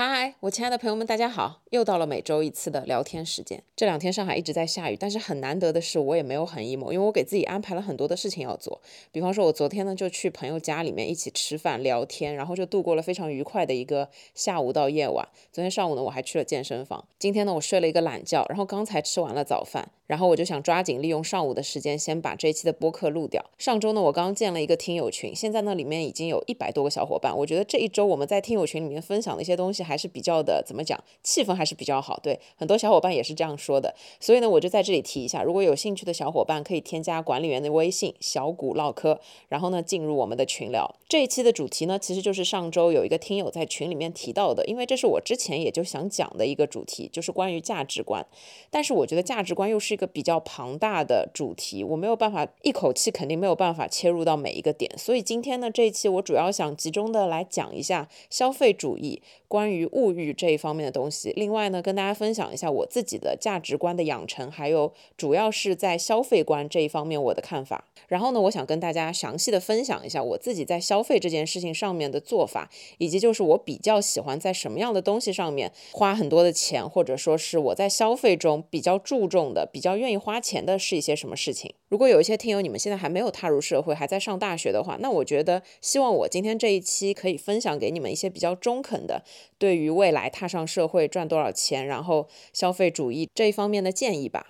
他嗨，我亲爱的朋友们，大家好！又到了每周一次的聊天时间。这两天上海一直在下雨，但是很难得的是，我也没有很 emo，因为我给自己安排了很多的事情要做。比方说，我昨天呢就去朋友家里面一起吃饭聊天，然后就度过了非常愉快的一个下午到夜晚。昨天上午呢，我还去了健身房。今天呢，我睡了一个懒觉，然后刚才吃完了早饭。然后我就想抓紧利用上午的时间，先把这一期的播客录掉。上周呢，我刚建了一个听友群，现在呢里面已经有一百多个小伙伴。我觉得这一周我们在听友群里面分享的一些东西还是比较的，怎么讲，气氛还是比较好。对，很多小伙伴也是这样说的。所以呢，我就在这里提一下，如果有兴趣的小伙伴可以添加管理员的微信“小谷唠嗑”，然后呢进入我们的群聊。这一期的主题呢，其实就是上周有一个听友在群里面提到的，因为这是我之前也就想讲的一个主题，就是关于价值观。但是我觉得价值观又是一个比较庞。大的主题，我没有办法一口气，肯定没有办法切入到每一个点，所以今天呢，这一期我主要想集中的来讲一下消费主义。关于物物欲这一方面的东西，另外呢，跟大家分享一下我自己的价值观的养成，还有主要是在消费观这一方面我的看法。然后呢，我想跟大家详细的分享一下我自己在消费这件事情上面的做法，以及就是我比较喜欢在什么样的东西上面花很多的钱，或者说是我在消费中比较注重的、比较愿意花钱的是一些什么事情。如果有一些听友你们现在还没有踏入社会，还在上大学的话，那我觉得希望我今天这一期可以分享给你们一些比较中肯的。对于未来踏上社会赚多少钱，然后消费主义这一方面的建议吧。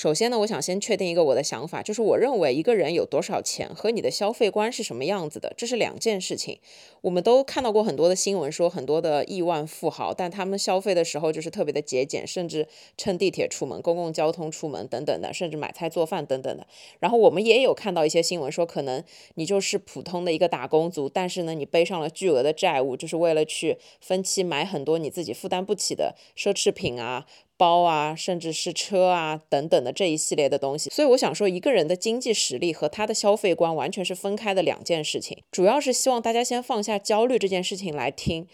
首先呢，我想先确定一个我的想法，就是我认为一个人有多少钱和你的消费观是什么样子的，这是两件事情。我们都看到过很多的新闻，说很多的亿万富豪，但他们消费的时候就是特别的节俭，甚至乘地铁出门、公共交通出门等等的，甚至买菜做饭等等的。然后我们也有看到一些新闻，说可能你就是普通的一个打工族，但是呢，你背上了巨额的债务，就是为了去分期买很多你自己负担不起的奢侈品啊。包啊，甚至是车啊等等的这一系列的东西，所以我想说，一个人的经济实力和他的消费观完全是分开的两件事情。主要是希望大家先放下焦虑这件事情来听。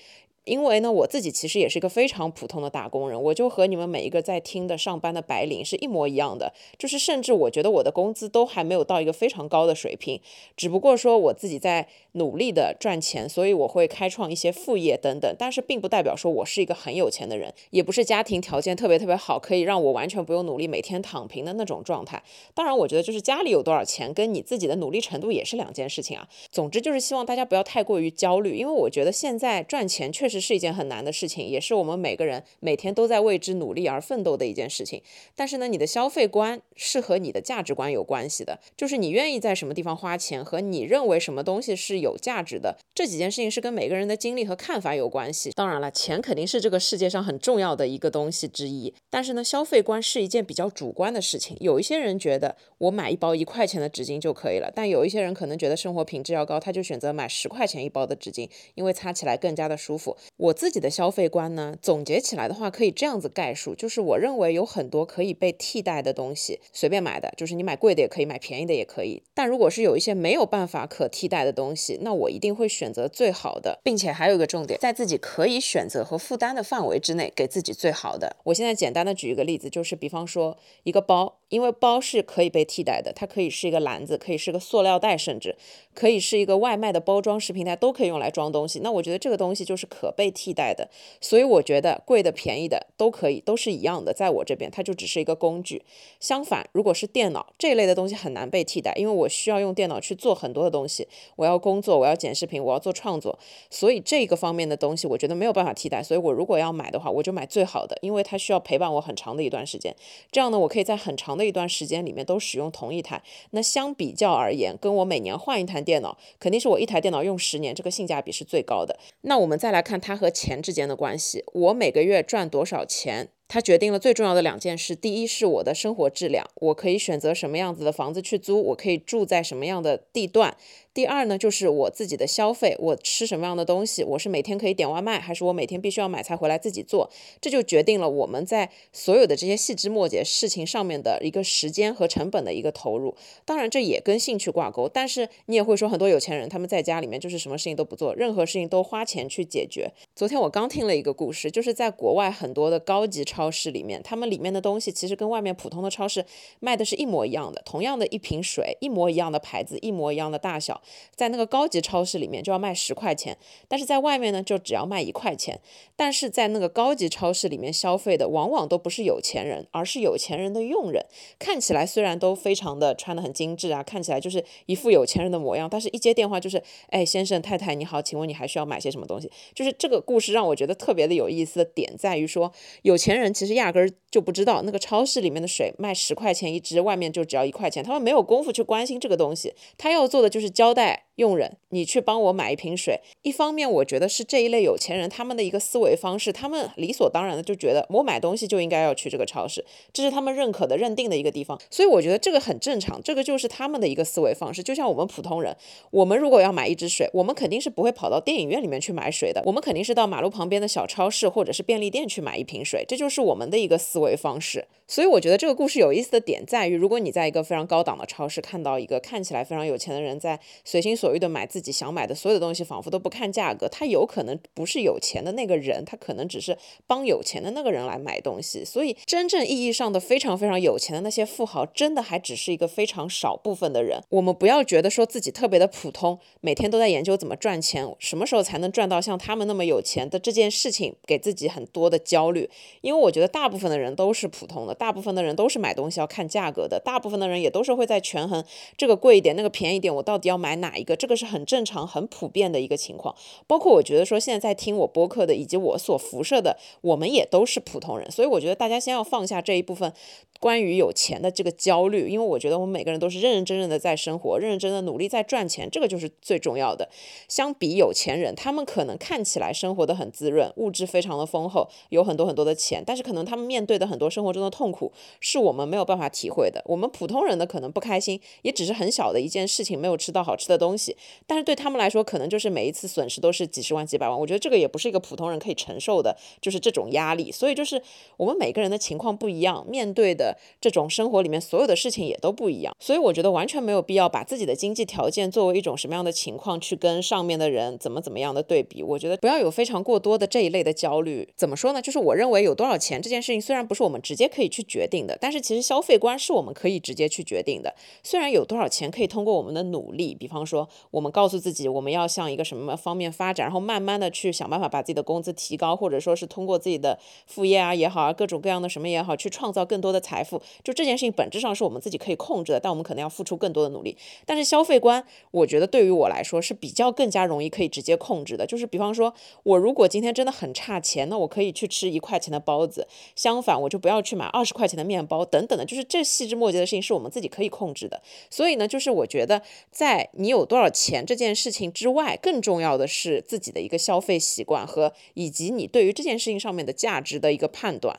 因为呢，我自己其实也是一个非常普通的打工人，我就和你们每一个在听的上班的白领是一模一样的，就是甚至我觉得我的工资都还没有到一个非常高的水平，只不过说我自己在努力的赚钱，所以我会开创一些副业等等，但是并不代表说我是一个很有钱的人，也不是家庭条件特别特别好，可以让我完全不用努力，每天躺平的那种状态。当然，我觉得就是家里有多少钱，跟你自己的努力程度也是两件事情啊。总之就是希望大家不要太过于焦虑，因为我觉得现在赚钱确实。是一件很难的事情，也是我们每个人每天都在为之努力而奋斗的一件事情。但是呢，你的消费观是和你的价值观有关系的，就是你愿意在什么地方花钱和你认为什么东西是有价值的，这几件事情是跟每个人的经历和看法有关系。当然了，钱肯定是这个世界上很重要的一个东西之一，但是呢，消费观是一件比较主观的事情。有一些人觉得我买一包一块钱的纸巾就可以了，但有一些人可能觉得生活品质要高，他就选择买十块钱一包的纸巾，因为擦起来更加的舒服。我自己的消费观呢，总结起来的话，可以这样子概述，就是我认为有很多可以被替代的东西，随便买的，就是你买贵的也可以，买便宜的也可以。但如果是有一些没有办法可替代的东西，那我一定会选择最好的，并且还有一个重点，在自己可以选择和负担的范围之内，给自己最好的。我现在简单的举一个例子，就是比方说一个包，因为包是可以被替代的，它可以是一个篮子，可以是个塑料袋，甚至可以是一个外卖的包装食品袋，都可以用来装东西。那我觉得这个东西就是可被替代的。所以我觉得贵的便宜的都可以，都是一样的，在我这边它就只是一个工具。相反，如果是电脑这一类的东西很难被替代，因为我需要用电脑去做很多的东西，我要工作，我要剪视频，我要做创作，所以这个方面的东西我觉得没有办法替代。所以我如果要买的话，我就买最好的，因为它需要陪伴我很长的一段时间。这样呢，我可以在很长那一段时间里面都使用同一台。那相比较而言，跟我每年换一台电脑，肯定是我一台电脑用十年，这个性价比是最高的。那我们再来看它和钱之间的关系，我每个月赚多少钱？它决定了最重要的两件事：第一是我的生活质量，我可以选择什么样子的房子去租，我可以住在什么样的地段。第二呢，就是我自己的消费，我吃什么样的东西，我是每天可以点外卖，还是我每天必须要买菜回来自己做，这就决定了我们在所有的这些细枝末节事情上面的一个时间和成本的一个投入。当然，这也跟兴趣挂钩。但是你也会说，很多有钱人他们在家里面就是什么事情都不做，任何事情都花钱去解决。昨天我刚听了一个故事，就是在国外很多的高级超市里面，他们里面的东西其实跟外面普通的超市卖的是一模一样的，同样的一瓶水，一模一样的牌子，一模一样的大小。在那个高级超市里面就要卖十块钱，但是在外面呢就只要卖一块钱。但是在那个高级超市里面消费的往往都不是有钱人，而是有钱人的佣人。看起来虽然都非常的穿的很精致啊，看起来就是一副有钱人的模样，但是一接电话就是，哎，先生太太你好，请问你还需要买些什么东西？就是这个故事让我觉得特别的有意思的点在于说，有钱人其实压根儿就不知道那个超市里面的水卖十块钱一支，外面就只要一块钱，他们没有功夫去关心这个东西，他要做的就是交交代。佣人，你去帮我买一瓶水。一方面，我觉得是这一类有钱人他们的一个思维方式，他们理所当然的就觉得我买东西就应该要去这个超市，这是他们认可的、认定的一个地方。所以我觉得这个很正常，这个就是他们的一个思维方式。就像我们普通人，我们如果要买一支水，我们肯定是不会跑到电影院里面去买水的，我们肯定是到马路旁边的小超市或者是便利店去买一瓶水，这就是我们的一个思维方式。所以我觉得这个故事有意思的点在于，如果你在一个非常高档的超市看到一个看起来非常有钱的人在随心所所欲的买自己想买的所有的东西，仿佛都不看价格。他有可能不是有钱的那个人，他可能只是帮有钱的那个人来买东西。所以，真正意义上的非常非常有钱的那些富豪，真的还只是一个非常少部分的人。我们不要觉得说自己特别的普通，每天都在研究怎么赚钱，什么时候才能赚到像他们那么有钱的这件事情，给自己很多的焦虑。因为我觉得大部分的人都是普通的，大部分的人都是买东西要看价格的，大部分的人也都是会在权衡这个贵一点，那个便宜点，我到底要买哪一个。这个是很正常、很普遍的一个情况，包括我觉得说现在在听我播客的，以及我所辐射的，我们也都是普通人，所以我觉得大家先要放下这一部分。关于有钱的这个焦虑，因为我觉得我们每个人都是认认真真的在生活，认认真真的努力在赚钱，这个就是最重要的。相比有钱人，他们可能看起来生活的很滋润，物质非常的丰厚，有很多很多的钱，但是可能他们面对的很多生活中的痛苦，是我们没有办法体会的。我们普通人的可能不开心，也只是很小的一件事情，没有吃到好吃的东西，但是对他们来说，可能就是每一次损失都是几十万、几百万。我觉得这个也不是一个普通人可以承受的，就是这种压力。所以就是我们每个人的情况不一样，面对的。这种生活里面所有的事情也都不一样，所以我觉得完全没有必要把自己的经济条件作为一种什么样的情况去跟上面的人怎么怎么样的对比。我觉得不要有非常过多的这一类的焦虑。怎么说呢？就是我认为有多少钱这件事情虽然不是我们直接可以去决定的，但是其实消费观是我们可以直接去决定的。虽然有多少钱可以通过我们的努力，比方说我们告诉自己我们要向一个什么方面发展，然后慢慢的去想办法把自己的工资提高，或者说是通过自己的副业啊也好啊各种各样的什么也好，去创造更多的财财富。就这件事情本质上是我们自己可以控制的，但我们可能要付出更多的努力。但是消费观，我觉得对于我来说是比较更加容易可以直接控制的。就是比方说，我如果今天真的很差钱，那我可以去吃一块钱的包子；相反，我就不要去买二十块钱的面包等等的。就是这细枝末节的事情是我们自己可以控制的。所以呢，就是我觉得在你有多少钱这件事情之外，更重要的是自己的一个消费习惯和以及你对于这件事情上面的价值的一个判断。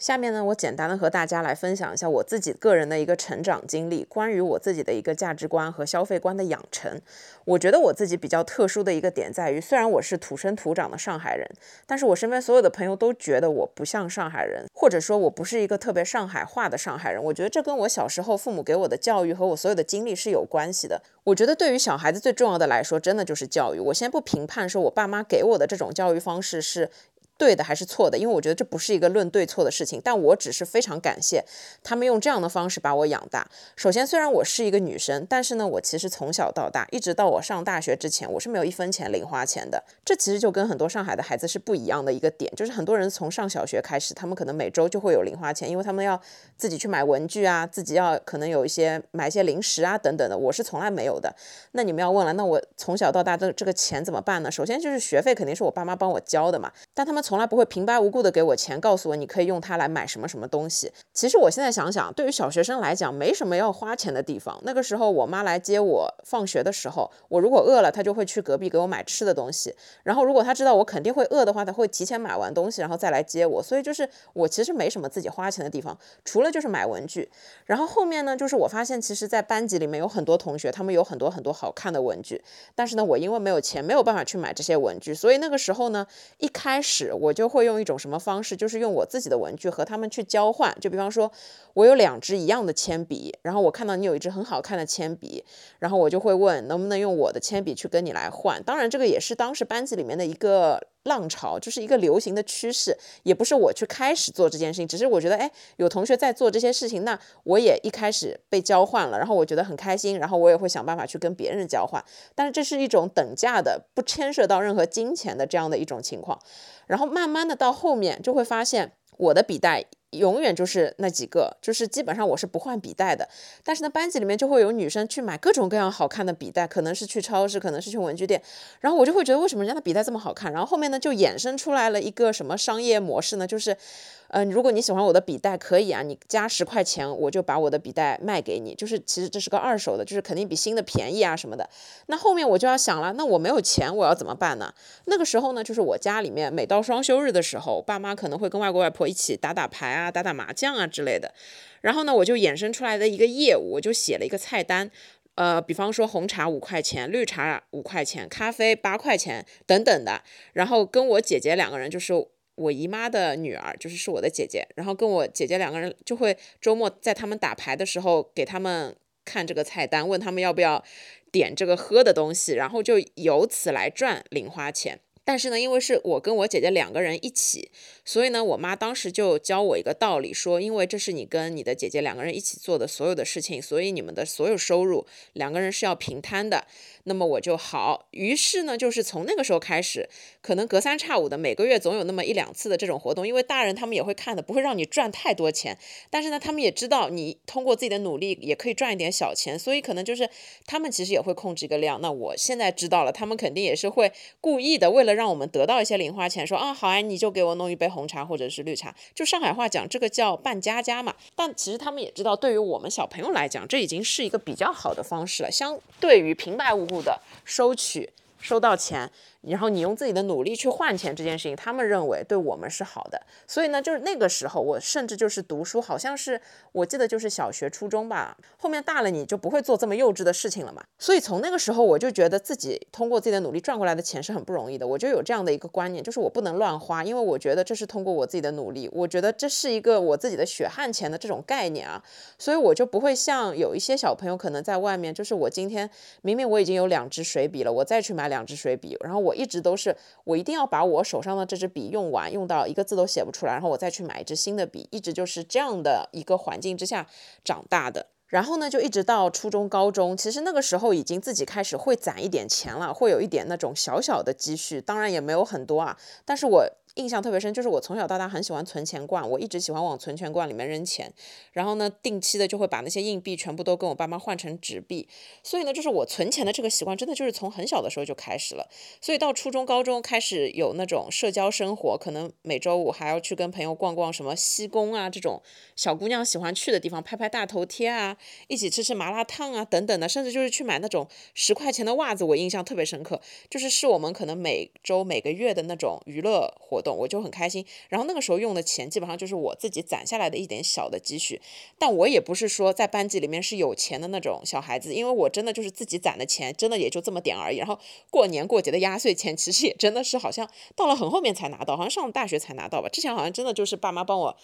下面呢，我简单的和大家来分享一下我自己个人的一个成长经历，关于我自己的一个价值观和消费观的养成。我觉得我自己比较特殊的一个点在于，虽然我是土生土长的上海人，但是我身边所有的朋友都觉得我不像上海人，或者说我不是一个特别上海话的上海人。我觉得这跟我小时候父母给我的教育和我所有的经历是有关系的。我觉得对于小孩子最重要的来说，真的就是教育。我先不评判说我爸妈给我的这种教育方式是。对的还是错的？因为我觉得这不是一个论对错的事情，但我只是非常感谢他们用这样的方式把我养大。首先，虽然我是一个女生，但是呢，我其实从小到大，一直到我上大学之前，我是没有一分钱零花钱的。这其实就跟很多上海的孩子是不一样的一个点，就是很多人从上小学开始，他们可能每周就会有零花钱，因为他们要自己去买文具啊，自己要可能有一些买一些零食啊等等的。我是从来没有的。那你们要问了，那我从小到大的这个钱怎么办呢？首先就是学费肯定是我爸妈帮我交的嘛，但他们。从来不会平白无故的给我钱，告诉我你可以用它来买什么什么东西。其实我现在想想，对于小学生来讲，没什么要花钱的地方。那个时候我妈来接我放学的时候，我如果饿了，她就会去隔壁给我买吃的东西。然后如果她知道我肯定会饿的话，她会提前买完东西，然后再来接我。所以就是我其实没什么自己花钱的地方，除了就是买文具。然后后面呢，就是我发现其实，在班级里面有很多同学，他们有很多很多好看的文具，但是呢，我因为没有钱，没有办法去买这些文具，所以那个时候呢，一开始我就会用一种什么方式，就是用我自己的文具和他们去交换。就比方说，我有两支一样的铅笔，然后我看到你有一支很好看的铅笔，然后我就会问能不能用我的铅笔去跟你来换。当然，这个也是当时班级里面的一个。浪潮就是一个流行的趋势，也不是我去开始做这件事情，只是我觉得，哎，有同学在做这些事情，那我也一开始被交换了，然后我觉得很开心，然后我也会想办法去跟别人交换，但是这是一种等价的，不牵涉到任何金钱的这样的一种情况，然后慢慢的到后面就会发现我的笔袋。永远就是那几个，就是基本上我是不换笔袋的。但是呢，班级里面就会有女生去买各种各样好看的笔袋，可能是去超市，可能是去文具店。然后我就会觉得，为什么人家的笔袋这么好看？然后后面呢，就衍生出来了一个什么商业模式呢？就是。嗯，如果你喜欢我的笔袋，可以啊，你加十块钱，我就把我的笔袋卖给你。就是其实这是个二手的，就是肯定比新的便宜啊什么的。那后面我就要想了，那我没有钱，我要怎么办呢？那个时候呢，就是我家里面每到双休日的时候，爸妈可能会跟外公外婆一起打打牌，打打麻将啊之类的。然后呢，我就衍生出来的一个业务，我就写了一个菜单，呃，比方说红茶五块钱，绿茶五块钱，咖啡八块钱等等的。然后跟我姐姐两个人就是。我姨妈的女儿就是是我的姐姐，然后跟我姐姐两个人就会周末在他们打牌的时候给他们看这个菜单，问他们要不要点这个喝的东西，然后就由此来赚零花钱。但是呢，因为是我跟我姐姐两个人一起，所以呢，我妈当时就教我一个道理，说因为这是你跟你的姐姐两个人一起做的所有的事情，所以你们的所有收入两个人是要平摊的。那么我就好，于是呢，就是从那个时候开始，可能隔三差五的每个月总有那么一两次的这种活动，因为大人他们也会看的，不会让你赚太多钱，但是呢，他们也知道你通过自己的努力也可以赚一点小钱，所以可能就是他们其实也会控制一个量。那我现在知道了，他们肯定也是会故意的，为了让我们得到一些零花钱，说啊好啊，你就给我弄一杯红茶或者是绿茶，就上海话讲这个叫办家家嘛。但其实他们也知道，对于我们小朋友来讲，这已经是一个比较好的方式了，相对于平白无故的收取收到钱。然后你用自己的努力去换钱这件事情，他们认为对我们是好的，所以呢，就是那个时候我甚至就是读书，好像是我记得就是小学初中吧。后面大了你就不会做这么幼稚的事情了嘛。所以从那个时候我就觉得自己通过自己的努力赚过来的钱是很不容易的，我就有这样的一个观念，就是我不能乱花，因为我觉得这是通过我自己的努力，我觉得这是一个我自己的血汗钱的这种概念啊，所以我就不会像有一些小朋友可能在外面，就是我今天明明我已经有两支水笔了，我再去买两支水笔，然后我。我一直都是，我一定要把我手上的这支笔用完，用到一个字都写不出来，然后我再去买一支新的笔，一直就是这样的一个环境之下长大的。然后呢，就一直到初中、高中，其实那个时候已经自己开始会攒一点钱了，会有一点那种小小的积蓄，当然也没有很多啊，但是我。印象特别深，就是我从小到大很喜欢存钱罐，我一直喜欢往存钱罐里面扔钱，然后呢，定期的就会把那些硬币全部都跟我爸妈换成纸币，所以呢，就是我存钱的这个习惯，真的就是从很小的时候就开始了。所以到初中、高中开始有那种社交生活，可能每周五还要去跟朋友逛逛什么西宫啊这种小姑娘喜欢去的地方，拍拍大头贴啊，一起吃吃麻辣烫啊等等的，甚至就是去买那种十块钱的袜子，我印象特别深刻，就是是我们可能每周每个月的那种娱乐活动。我就很开心，然后那个时候用的钱基本上就是我自己攒下来的一点小的积蓄，但我也不是说在班级里面是有钱的那种小孩子，因为我真的就是自己攒的钱，真的也就这么点而已。然后过年过节的压岁钱，其实也真的是好像到了很后面才拿到，好像上了大学才拿到吧。之前好像真的就是爸妈帮我。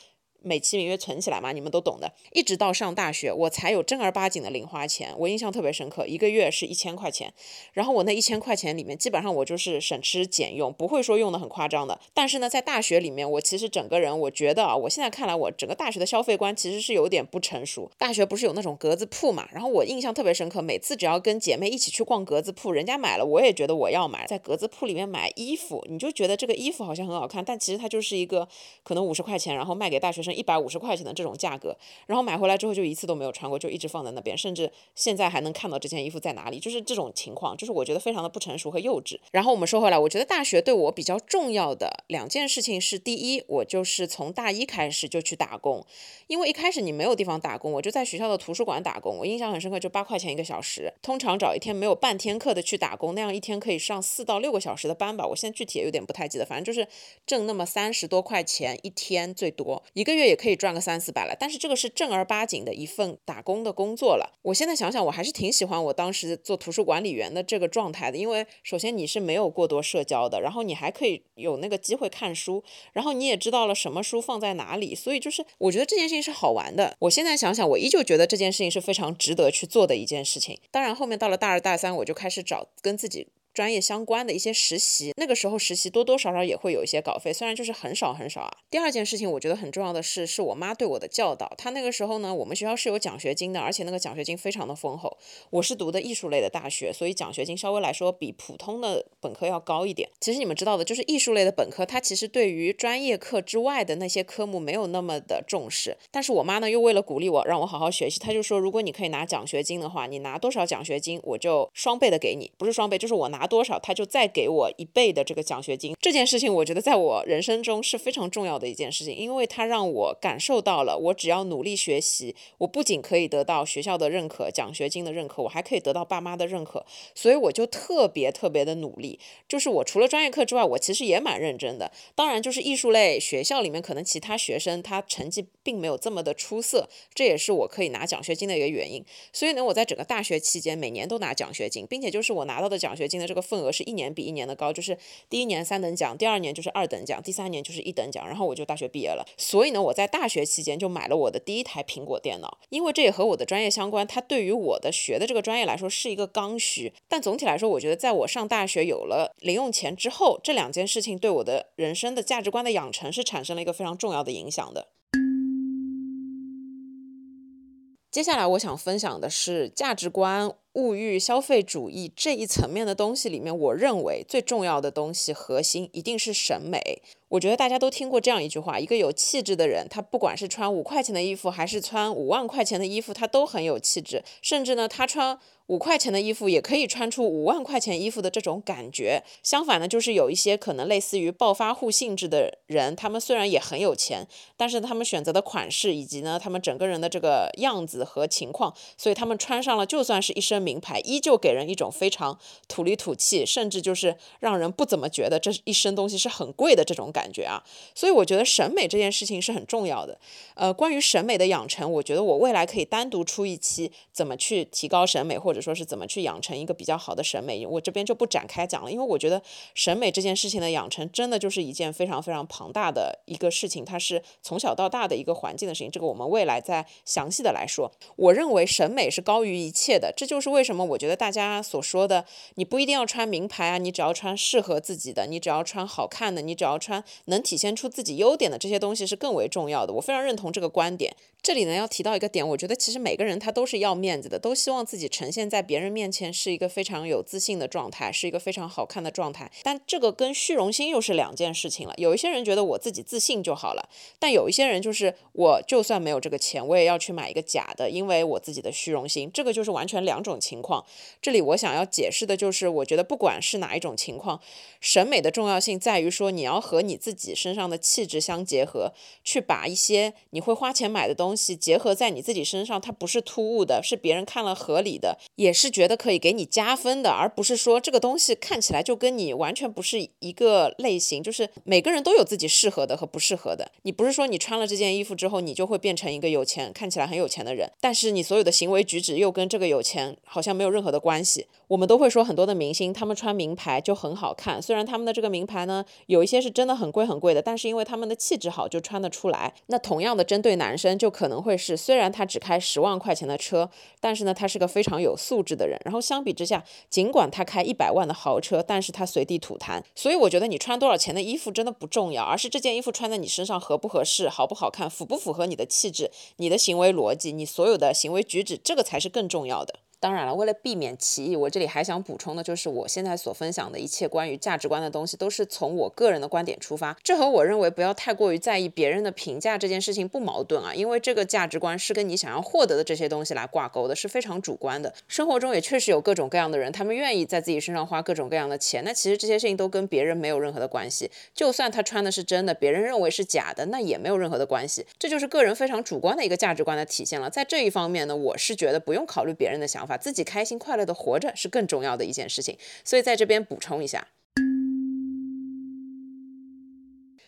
美其名曰存起来嘛，你们都懂的。一直到上大学，我才有正儿八经的零花钱。我印象特别深刻，一个月是一千块钱。然后我那一千块钱里面，基本上我就是省吃俭用，不会说用的很夸张的。但是呢，在大学里面，我其实整个人，我觉得啊，我现在看来，我整个大学的消费观其实是有点不成熟。大学不是有那种格子铺嘛？然后我印象特别深刻，每次只要跟姐妹一起去逛格子铺，人家买了，我也觉得我要买。在格子铺里面买衣服，你就觉得这个衣服好像很好看，但其实它就是一个可能五十块钱，然后卖给大学生。一百五十块钱的这种价格，然后买回来之后就一次都没有穿过，就一直放在那边，甚至现在还能看到这件衣服在哪里，就是这种情况，就是我觉得非常的不成熟和幼稚。然后我们说回来，我觉得大学对我比较重要的两件事情是：第一，我就是从大一开始就去打工，因为一开始你没有地方打工，我就在学校的图书馆打工，我印象很深刻，就八块钱一个小时，通常找一天没有半天课的去打工，那样一天可以上四到六个小时的班吧，我现在具体也有点不太记得，反正就是挣那么三十多块钱一天，最多一个月也可以赚个三四百了。但是这个是正儿八经的一份打工的工作了。我现在想想，我还是挺喜欢我当时做图书管理员的这个状态的，因为首先你是没有过多社交的，然后你还可以有那个机会看书，然后你也知道了什么书放在哪里，所以就是我觉得这件事情是好玩的。我现在想想，我依旧觉得这件事情是非常值得去做的一件事情。当然，后面到了大二大三，我就开始找跟自己。专业相关的一些实习，那个时候实习多多少少也会有一些稿费，虽然就是很少很少啊。第二件事情，我觉得很重要的是，是我妈对我的教导。她那个时候呢，我们学校是有奖学金的，而且那个奖学金非常的丰厚。我是读的艺术类的大学，所以奖学金稍微来说比普通的本科要高一点。其实你们知道的，就是艺术类的本科，它其实对于专业课之外的那些科目没有那么的重视。但是我妈呢，又为了鼓励我，让我好好学习，她就说，如果你可以拿奖学金的话，你拿多少奖学金，我就双倍的给你，不是双倍，就是我拿多少，他就再。给我一倍的这个奖学金，这件事情我觉得在我人生中是非常重要的一件事情，因为它让我感受到了，我只要努力学习，我不仅可以得到学校的认可、奖学金的认可，我还可以得到爸妈的认可，所以我就特别特别的努力。就是我除了专业课之外，我其实也蛮认真的。当然，就是艺术类学校里面，可能其他学生他成绩并没有这么的出色，这也是我可以拿奖学金的一个原因。所以呢，我在整个大学期间每年都拿奖学金，并且就是我拿到的奖学金的这个个份额是一年。比一年的高，就是第一年三等奖，第二年就是二等奖，第三年就是一等奖，然后我就大学毕业了。所以呢，我在大学期间就买了我的第一台苹果电脑，因为这也和我的专业相关。它对于我的学的这个专业来说是一个刚需。但总体来说，我觉得在我上大学有了零用钱之后，这两件事情对我的人生的价值观的养成是产生了一个非常重要的影响的。接下来我想分享的是价值观。物欲、消费主义这一层面的东西里面，我认为最重要的东西核心一定是审美。我觉得大家都听过这样一句话：一个有气质的人，他不管是穿五块钱的衣服，还是穿五万块钱的衣服，他都很有气质。甚至呢，他穿五块钱的衣服，也可以穿出五万块钱衣服的这种感觉。相反呢，就是有一些可能类似于暴发户性质的人，他们虽然也很有钱，但是他们选择的款式以及呢，他们整个人的这个样子和情况，所以他们穿上了就算是一身名牌，依旧给人一种非常土里土气，甚至就是让人不怎么觉得这一身东西是很贵的这种。感觉啊，所以我觉得审美这件事情是很重要的。呃，关于审美的养成，我觉得我未来可以单独出一期，怎么去提高审美，或者说是怎么去养成一个比较好的审美。我这边就不展开讲了，因为我觉得审美这件事情的养成，真的就是一件非常非常庞大的一个事情，它是从小到大的一个环境的事情。这个我们未来再详细的来说。我认为审美是高于一切的，这就是为什么我觉得大家所说的，你不一定要穿名牌啊，你只要穿适合自己的，你只要穿好看的，你只要穿。能体现出自己优点的这些东西是更为重要的，我非常认同这个观点。这里呢要提到一个点，我觉得其实每个人他都是要面子的，都希望自己呈现在别人面前是一个非常有自信的状态，是一个非常好看的状态。但这个跟虚荣心又是两件事情了。有一些人觉得我自己自信就好了，但有一些人就是我就算没有这个钱，我也要去买一个假的，因为我自己的虚荣心。这个就是完全两种情况。这里我想要解释的就是，我觉得不管是哪一种情况，审美的重要性在于说你要和你自己身上的气质相结合，去把一些你会花钱买的东西结合在你自己身上，它不是突兀的，是别人看了合理的，也是觉得可以给你加分的，而不是说这个东西看起来就跟你完全不是一个类型。就是每个人都有自己适合的和不适合的，你不是说你穿了这件衣服之后，你就会变成一个有钱、看起来很有钱的人，但是你所有的行为举止又跟这个有钱好像没有任何的关系。我们都会说很多的明星，他们穿名牌就很好看，虽然他们的这个名牌呢，有一些是真的很贵很贵的，但是因为他们的气质好，就穿得出来。那同样的，针对男生，就可能会是，虽然他只开十万块钱的车，但是呢，他是个非常有素质的人。然后相比之下，尽管他开一百万的豪车，但是他随地吐痰。所以我觉得你穿多少钱的衣服真的不重要，而是这件衣服穿在你身上合不合适，好不好看，符不符合你的气质、你的行为逻辑、你所有的行为举止，这个才是更重要的。当然了，为了避免歧义，我这里还想补充的就是，我现在所分享的一切关于价值观的东西，都是从我个人的观点出发。这和我认为不要太过于在意别人的评价这件事情不矛盾啊，因为这个价值观是跟你想要获得的这些东西来挂钩的，是非常主观的。生活中也确实有各种各样的人，他们愿意在自己身上花各种各样的钱，那其实这些事情都跟别人没有任何的关系。就算他穿的是真的，别人认为是假的，那也没有任何的关系。这就是个人非常主观的一个价值观的体现了。在这一方面呢，我是觉得不用考虑别人的想法，把自己开心。快乐的活着是更重要的一件事情，所以在这边补充一下。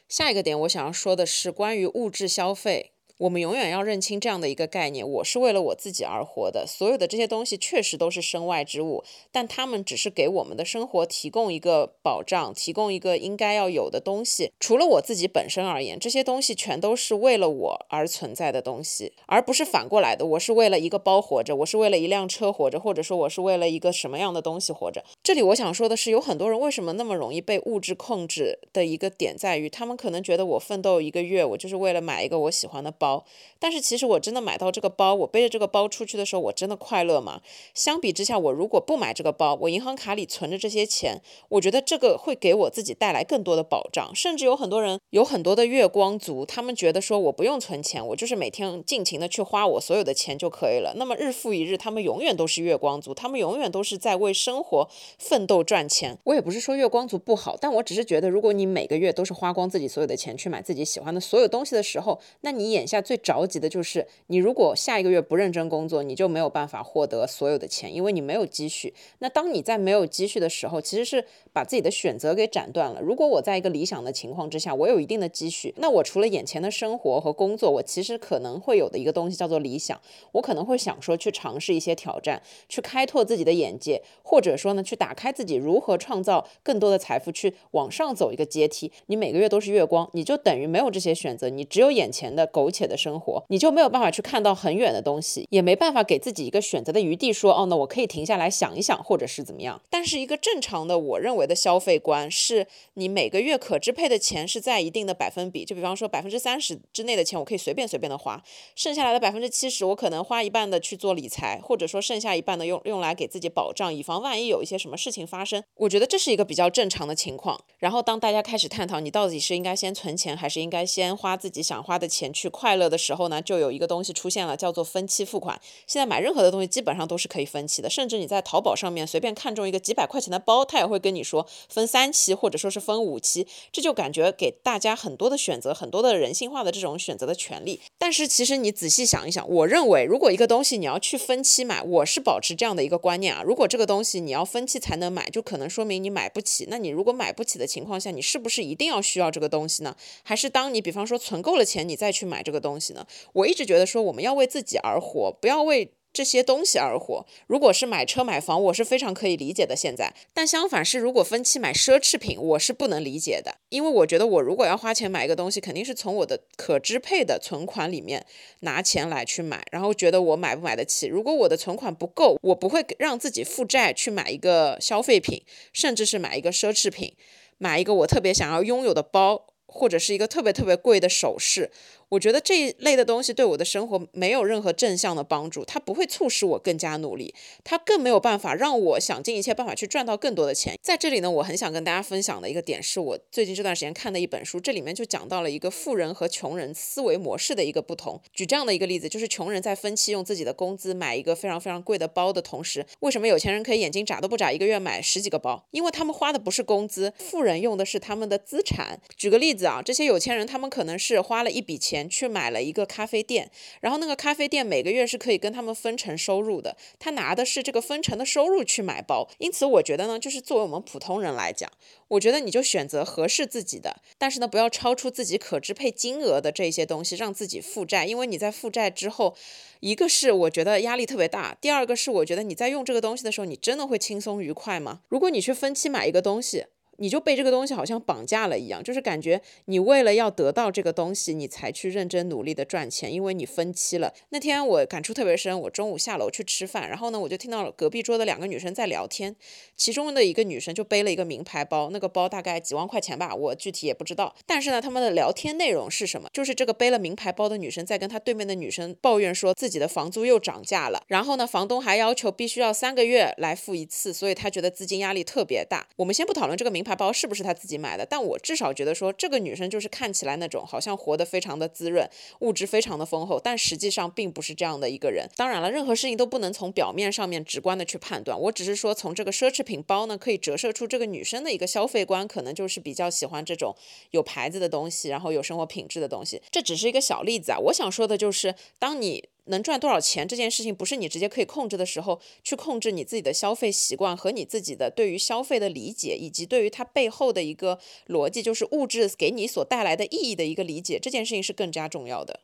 下一个点，我想要说的是关于物质消费。我们永远要认清这样的一个概念：我是为了我自己而活的。所有的这些东西确实都是身外之物，但他们只是给我们的生活提供一个保障，提供一个应该要有的东西。除了我自己本身而言，这些东西全都是为了我而存在的东西，而不是反过来的。我是为了一个包活着，我是为了一辆车活着，或者说我是为了一个什么样的东西活着。这里我想说的是，有很多人为什么那么容易被物质控制的一个点在于，他们可能觉得我奋斗一个月，我就是为了买一个我喜欢的包。包，但是其实我真的买到这个包，我背着这个包出去的时候，我真的快乐吗？相比之下，我如果不买这个包，我银行卡里存着这些钱，我觉得这个会给我自己带来更多的保障。甚至有很多人有很多的月光族，他们觉得说我不用存钱，我就是每天尽情的去花我所有的钱就可以了。那么日复一日，他们永远都是月光族，他们永远都是在为生活奋斗赚钱。我也不是说月光族不好，但我只是觉得，如果你每个月都是花光自己所有的钱去买自己喜欢的所有东西的时候，那你眼下。最着急的就是，你如果下一个月不认真工作，你就没有办法获得所有的钱，因为你没有积蓄。那当你在没有积蓄的时候，其实是把自己的选择给斩断了。如果我在一个理想的情况之下，我有一定的积蓄，那我除了眼前的生活和工作，我其实可能会有的一个东西叫做理想。我可能会想说去尝试一些挑战，去开拓自己的眼界，或者说呢，去打开自己如何创造更多的财富，去往上走一个阶梯。你每个月都是月光，你就等于没有这些选择，你只有眼前的苟且。的生活，你就没有办法去看到很远的东西，也没办法给自己一个选择的余地，说哦，那我可以停下来想一想，或者是怎么样。但是一个正常的，我认为的消费观是，你每个月可支配的钱是在一定的百分比，就比方说百分之三十之内的钱，我可以随便随便的花，剩下来的百分之七十，我可能花一半的去做理财，或者说剩下一半的用用来给自己保障，以防万一有一些什么事情发生。我觉得这是一个比较正常的情况。然后当大家开始探讨你到底是应该先存钱，还是应该先花自己想花的钱去快乐。乐的时候呢，就有一个东西出现了，叫做分期付款。现在买任何的东西基本上都是可以分期的，甚至你在淘宝上面随便看中一个几百块钱的包，他也会跟你说分三期或者说是分五期，这就感觉给大家很多的选择，很多的人性化的这种选择的权利。但是其实你仔细想一想，我认为如果一个东西你要去分期买，我是保持这样的一个观念啊，如果这个东西你要分期才能买，就可能说明你买不起。那你如果买不起的情况下，你是不是一定要需要这个东西呢？还是当你比方说存够了钱，你再去买这个东？东西呢？我一直觉得说我们要为自己而活，不要为这些东西而活。如果是买车买房，我是非常可以理解的。现在，但相反是，如果分期买奢侈品，我是不能理解的。因为我觉得我如果要花钱买一个东西，肯定是从我的可支配的存款里面拿钱来去买，然后觉得我买不买得起。如果我的存款不够，我不会让自己负债去买一个消费品，甚至是买一个奢侈品，买一个我特别想要拥有的包。或者是一个特别特别贵的首饰，我觉得这一类的东西对我的生活没有任何正向的帮助，它不会促使我更加努力，它更没有办法让我想尽一切办法去赚到更多的钱。在这里呢，我很想跟大家分享的一个点是我最近这段时间看的一本书，这里面就讲到了一个富人和穷人思维模式的一个不同。举这样的一个例子，就是穷人在分期用自己的工资买一个非常非常贵的包的同时，为什么有钱人可以眼睛眨都不眨一个月买十几个包？因为他们花的不是工资，富人用的是他们的资产。举个例子。啊，这些有钱人他们可能是花了一笔钱去买了一个咖啡店，然后那个咖啡店每个月是可以跟他们分成收入的，他拿的是这个分成的收入去买包。因此，我觉得呢，就是作为我们普通人来讲，我觉得你就选择合适自己的，但是呢，不要超出自己可支配金额的这些东西，让自己负债。因为你在负债之后，一个是我觉得压力特别大，第二个是我觉得你在用这个东西的时候，你真的会轻松愉快吗？如果你去分期买一个东西。你就被这个东西好像绑架了一样，就是感觉你为了要得到这个东西，你才去认真努力的赚钱，因为你分期了。那天我感触特别深，我中午下楼去吃饭，然后呢，我就听到了隔壁桌的两个女生在聊天，其中的一个女生就背了一个名牌包，那个包大概几万块钱吧，我具体也不知道。但是呢，他们的聊天内容是什么？就是这个背了名牌包的女生在跟她对面的女生抱怨说自己的房租又涨价了，然后呢，房东还要求必须要三个月来付一次，所以她觉得资金压力特别大。我们先不讨论这个名牌包是不是她自己买的，但我至少觉得说这个女生就是看起来那种好像活得非常的滋润，物质非常的丰厚，但实际上并不是这样的一个人。当然了，任何事情都不能从表面上面直观的去判断，我只是说从这个奢侈品包呢，可以折射出这个女生的一个消费观，可能就是比较喜欢这种有牌子的东西，然后有生活品质的东西。这只是一个小例子啊，我想说的就是，当你能赚多少钱这件事情不是你直接可以控制的时候，去控制你自己的消费习惯和你自己的对于消费的理解，以及对于它背后的一个逻辑，就是物质给你所带来的意义的一个理解，这件事情是更加重要的。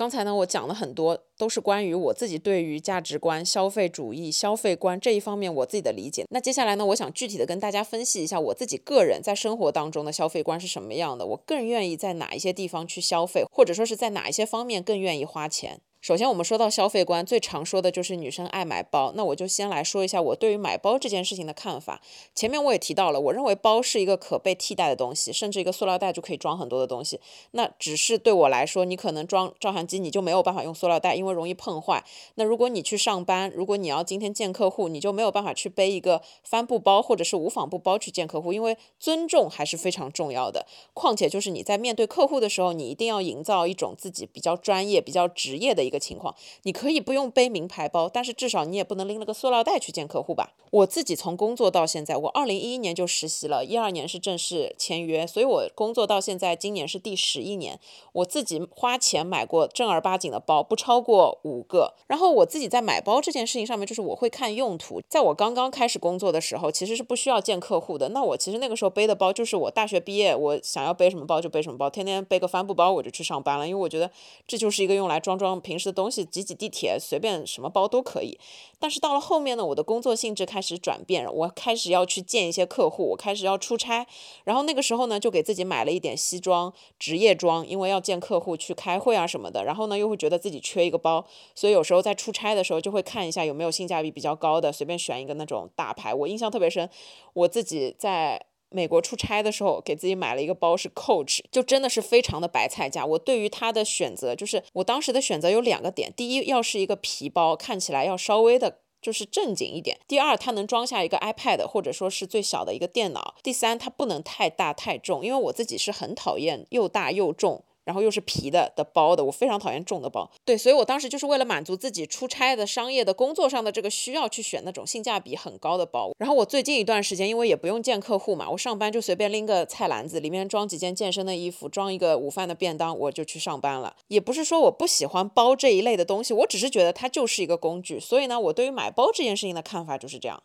刚才呢，我讲了很多，都是关于我自己对于价值观、消费主义、消费观这一方面我自己的理解。那接下来呢，我想具体的跟大家分析一下我自己个人在生活当中的消费观是什么样的，我更愿意在哪一些地方去消费，或者说是在哪一些方面更愿意花钱。首先，我们说到消费观，最常说的就是女生爱买包。那我就先来说一下我对于买包这件事情的看法。前面我也提到了，我认为包是一个可被替代的东西，甚至一个塑料袋就可以装很多的东西。那只是对我来说，你可能装照相机，你就没有办法用塑料袋，因为容易碰坏。那如果你去上班，如果你要今天见客户，你就没有办法去背一个帆布包或者是无纺布包去见客户，因为尊重还是非常重要的。况且就是你在面对客户的时候，你一定要营造一种自己比较专业、比较职业的一个情况。你。可以不用背名牌包，但是至少你也不能拎了个塑料袋去见客户吧？我自己从工作到现在，我二零一一年就实习了，一二年是正式签约，所以我工作到现在，今年是第十一年。我自己花钱买过正儿八经的包不超过五个。然后我自己在买包这件事情上面，就是我会看用途。在我刚刚开始工作的时候，其实是不需要见客户的。那我其实那个时候背的包就是我大学毕业，我想要背什么包就背什么包，天天背个帆布包我就去上班了，因为我觉得这就是一个用来装装平时的东西，挤挤。地铁随便什么包都可以，但是到了后面呢，我的工作性质开始转变，我开始要去见一些客户，我开始要出差，然后那个时候呢，就给自己买了一点西装、职业装，因为要见客户去开会啊什么的，然后呢又会觉得自己缺一个包，所以有时候在出差的时候就会看一下有没有性价比比较高的，随便选一个那种大牌。我印象特别深，我自己在。美国出差的时候，给自己买了一个包，是 Coach，就真的是非常的白菜价。我对于它的选择，就是我当时的选择有两个点：第一，要是一个皮包，看起来要稍微的，就是正经一点；第二，它能装下一个 iPad，或者说是最小的一个电脑；第三，它不能太大太重，因为我自己是很讨厌又大又重。然后又是皮的的包的，我非常讨厌重的包。对，所以我当时就是为了满足自己出差的商业的工作上的这个需要，去选那种性价比很高的包。然后我最近一段时间，因为也不用见客户嘛，我上班就随便拎个菜篮子，里面装几件健身的衣服，装一个午饭的便当，我就去上班了。也不是说我不喜欢包这一类的东西，我只是觉得它就是一个工具。所以呢，我对于买包这件事情的看法就是这样。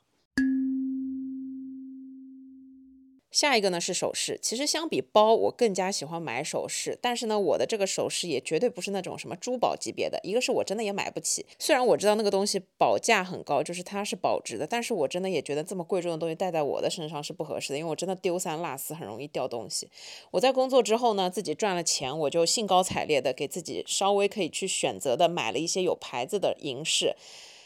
下一个呢是首饰，其实相比包，我更加喜欢买首饰。但是呢，我的这个首饰也绝对不是那种什么珠宝级别的。一个是我真的也买不起，虽然我知道那个东西保价很高，就是它是保值的，但是我真的也觉得这么贵重的东西戴在我的身上是不合适的，因为我真的丢三落四，很容易掉东西。我在工作之后呢，自己赚了钱，我就兴高采烈的给自己稍微可以去选择的买了一些有牌子的银饰，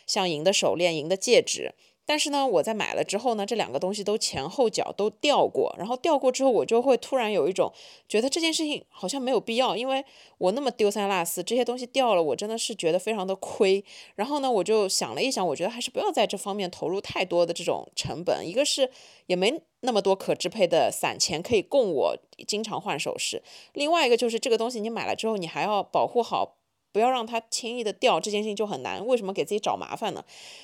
像银的手链、银的戒指。但是呢，我在买了之后呢，这两个东西都前后脚都掉过，然后掉过之后，我就会突然有一种觉得这件事情好像没有必要，因为我那么丢三落四，这些东西掉了，我真的是觉得非常的亏。然后呢，我就想了一想，我觉得还是不要在这方面投入太多的这种成本，一个是也没那么多可支配的散钱可以供我经常换首饰，另外一个就是这个东西你买了之后，你还要保护好。不要让它轻易的掉，这件事情就很难。为什么给自己找麻烦呢？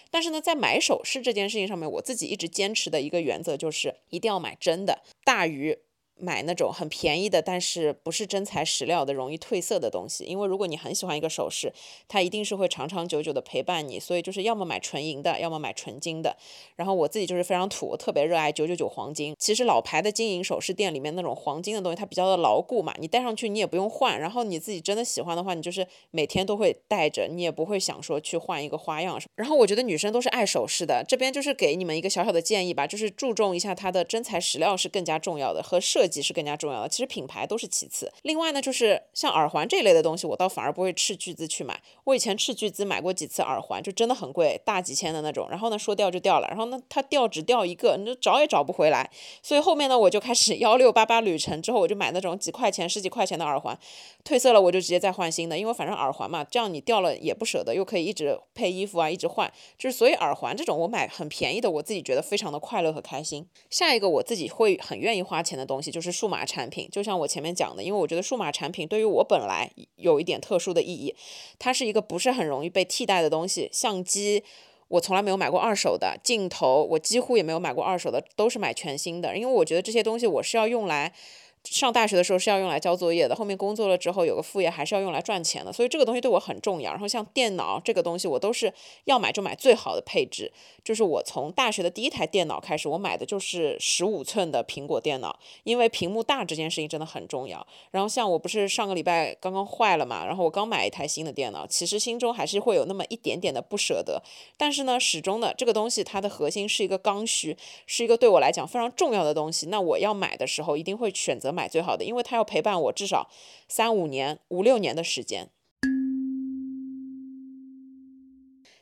但是呢，在买首饰这件事情上面，我自己一直坚持的一个原则就是一定要买真的，大于买那种很便宜的，但是不是真材实料的、容易褪色的东西。因为如果你很喜欢一个首饰，它一定是会长长久久的陪伴你。所以就是要么买纯银的，要么买纯金的。然后我自己就是非常土，特别热爱九九九黄金。其实老牌的金银首饰店里面那种黄金的东西，它比较的牢固嘛，你戴上去你也不用换。然后你自己真的喜欢的话，你就是每天都会戴着，你也不会想说去换一个花样什么。然后我觉得女生都是爱首饰的，这边就是给你们一个小小的建议吧，就是注重一下它的真材实料是更加重要的，和设。设计是更加重要的，其实品牌都是其次。另外呢，就是像耳环这一类的东西，我倒反而不会斥巨资去买。我以前斥巨资买过几次耳环，就真的很贵，大几千的那种。然后呢，说掉就掉了，然后呢，它掉只掉一个，你就找也找不回来。所以后面呢，我就开始幺六八八旅程之后，我就买那种几块钱、十几块钱的耳环，褪色了我就直接再换新的，因为反正耳环嘛，这样你掉了也不舍得，又可以一直配衣服啊，一直换。就是所以耳环这种我买很便宜的，我自己觉得非常的快乐和开心。下一个我自己会很愿意花钱的东西。就是数码产品，就像我前面讲的，因为我觉得数码产品对于我本来有一点特殊的意义，它是一个不是很容易被替代的东西。相机我从来没有买过二手的，镜头我几乎也没有买过二手的，都是买全新的，因为我觉得这些东西我是要用来。上大学的时候是要用来交作业的，后面工作了之后有个副业还是要用来赚钱的，所以这个东西对我很重要。然后像电脑这个东西，我都是要买就买最好的配置。就是我从大学的第一台电脑开始，我买的就是十五寸的苹果电脑，因为屏幕大这件事情真的很重要。然后像我不是上个礼拜刚刚坏了嘛，然后我刚买一台新的电脑，其实心中还是会有那么一点点的不舍得。但是呢，始终的这个东西它的核心是一个刚需，是一个对我来讲非常重要的东西。那我要买的时候一定会选择。买最好的，因为它要陪伴我至少三五年、五六年的时间。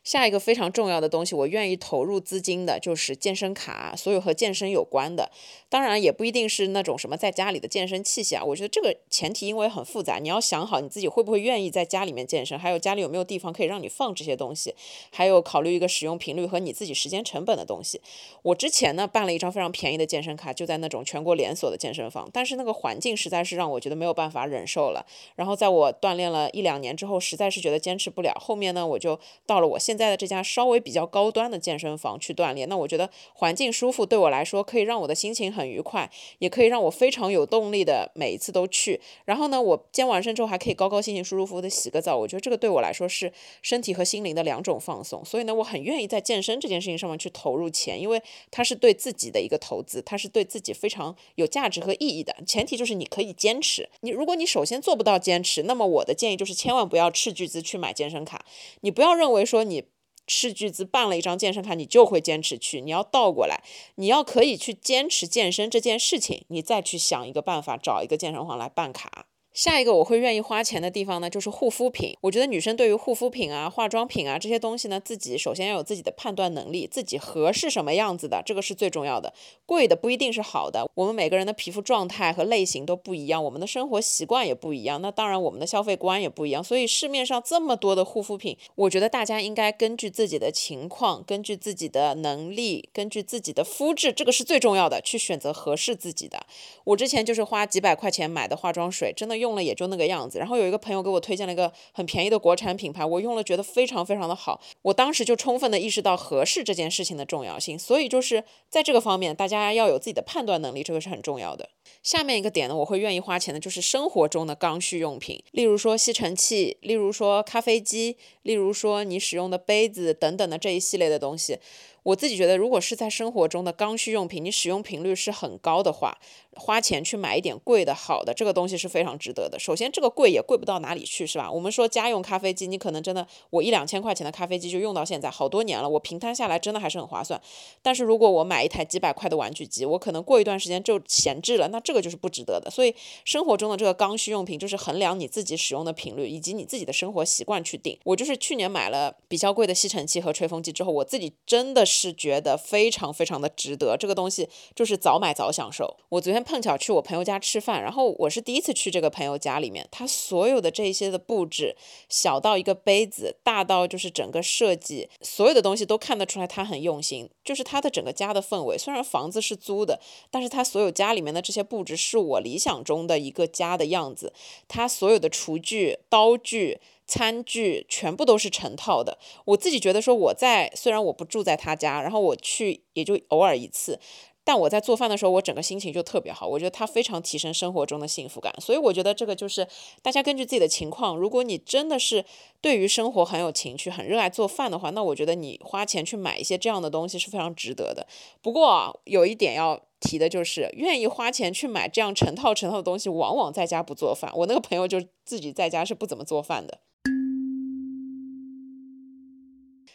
下一个非常重要的东西，我愿意投入资金的就是健身卡，所有和健身有关的。当然也不一定是那种什么在家里的健身器械啊。我觉得这个前提因为很复杂，你要想好你自己会不会愿意在家里面健身，还有家里有没有地方可以让你放这些东西，还有考虑一个使用频率和你自己时间成本的东西。我之前呢办了一张非常便宜的健身卡，就在那种全国连锁的健身房，但是那个环境实在是让我觉得没有办法忍受了。然后在我锻炼了一两年之后，实在是觉得坚持不了。后面呢我就到了我现。现在的这家稍微比较高端的健身房去锻炼，那我觉得环境舒服，对我来说可以让我的心情很愉快，也可以让我非常有动力的每一次都去。然后呢，我健完身之后还可以高高兴兴、舒舒服服的洗个澡，我觉得这个对我来说是身体和心灵的两种放松。所以呢，我很愿意在健身这件事情上面去投入钱，因为它是对自己的一个投资，它是对自己非常有价值和意义的。前提就是你可以坚持。你如果你首先做不到坚持，那么我的建议就是千万不要斥巨资去买健身卡。你不要认为说你。斥巨资办了一张健身卡，你就会坚持去。你要倒过来，你要可以去坚持健身这件事情，你再去想一个办法，找一个健身房来办卡。下一个我会愿意花钱的地方呢，就是护肤品。我觉得女生对于护肤品啊、化妆品啊这些东西呢，自己首先要有自己的判断能力，自己合适什么样子的，这个是最重要的。贵的不一定是好的，我们每个人的皮肤状态和类型都不一样，我们的生活习惯也不一样，那当然我们的消费观也不一样。所以市面上这么多的护肤品，我觉得大家应该根据自己的情况，根据自己的能力，根据自己的肤质，这个是最重要的，去选择合适自己的。我之前就是花几百块钱买的化妆水，真的。用了也就那个样子，然后有一个朋友给我推荐了一个很便宜的国产品牌，我用了觉得非常非常的好，我当时就充分的意识到合适这件事情的重要性，所以就是在这个方面，大家要有自己的判断能力，这个是很重要的。下面一个点呢，我会愿意花钱的就是生活中的刚需用品，例如说吸尘器，例如说咖啡机，例如说你使用的杯子等等的这一系列的东西。我自己觉得，如果是在生活中的刚需用品，你使用频率是很高的话，花钱去买一点贵的好的这个东西是非常值得的。首先，这个贵也贵不到哪里去，是吧？我们说家用咖啡机，你可能真的我一两千块钱的咖啡机就用到现在好多年了，我平摊下来真的还是很划算。但是如果我买一台几百块的玩具机，我可能过一段时间就闲置了，那这个就是不值得的。所以生活中的这个刚需用品，就是衡量你自己使用的频率以及你自己的生活习惯去定。我就是去年买了比较贵的吸尘器和吹风机之后，我自己真的是。是觉得非常非常的值得，这个东西就是早买早享受。我昨天碰巧去我朋友家吃饭，然后我是第一次去这个朋友家里面，他所有的这些的布置，小到一个杯子，大到就是整个设计，所有的东西都看得出来他很用心。就是他的整个家的氛围，虽然房子是租的，但是他所有家里面的这些布置是我理想中的一个家的样子。他所有的厨具、刀具。餐具全部都是成套的，我自己觉得说我在虽然我不住在他家，然后我去也就偶尔一次。但我在做饭的时候，我整个心情就特别好。我觉得它非常提升生活中的幸福感。所以我觉得这个就是大家根据自己的情况，如果你真的是对于生活很有情趣、很热爱做饭的话，那我觉得你花钱去买一些这样的东西是非常值得的。不过啊，有一点要提的就是，愿意花钱去买这样成套成套的东西，往往在家不做饭。我那个朋友就自己在家是不怎么做饭的。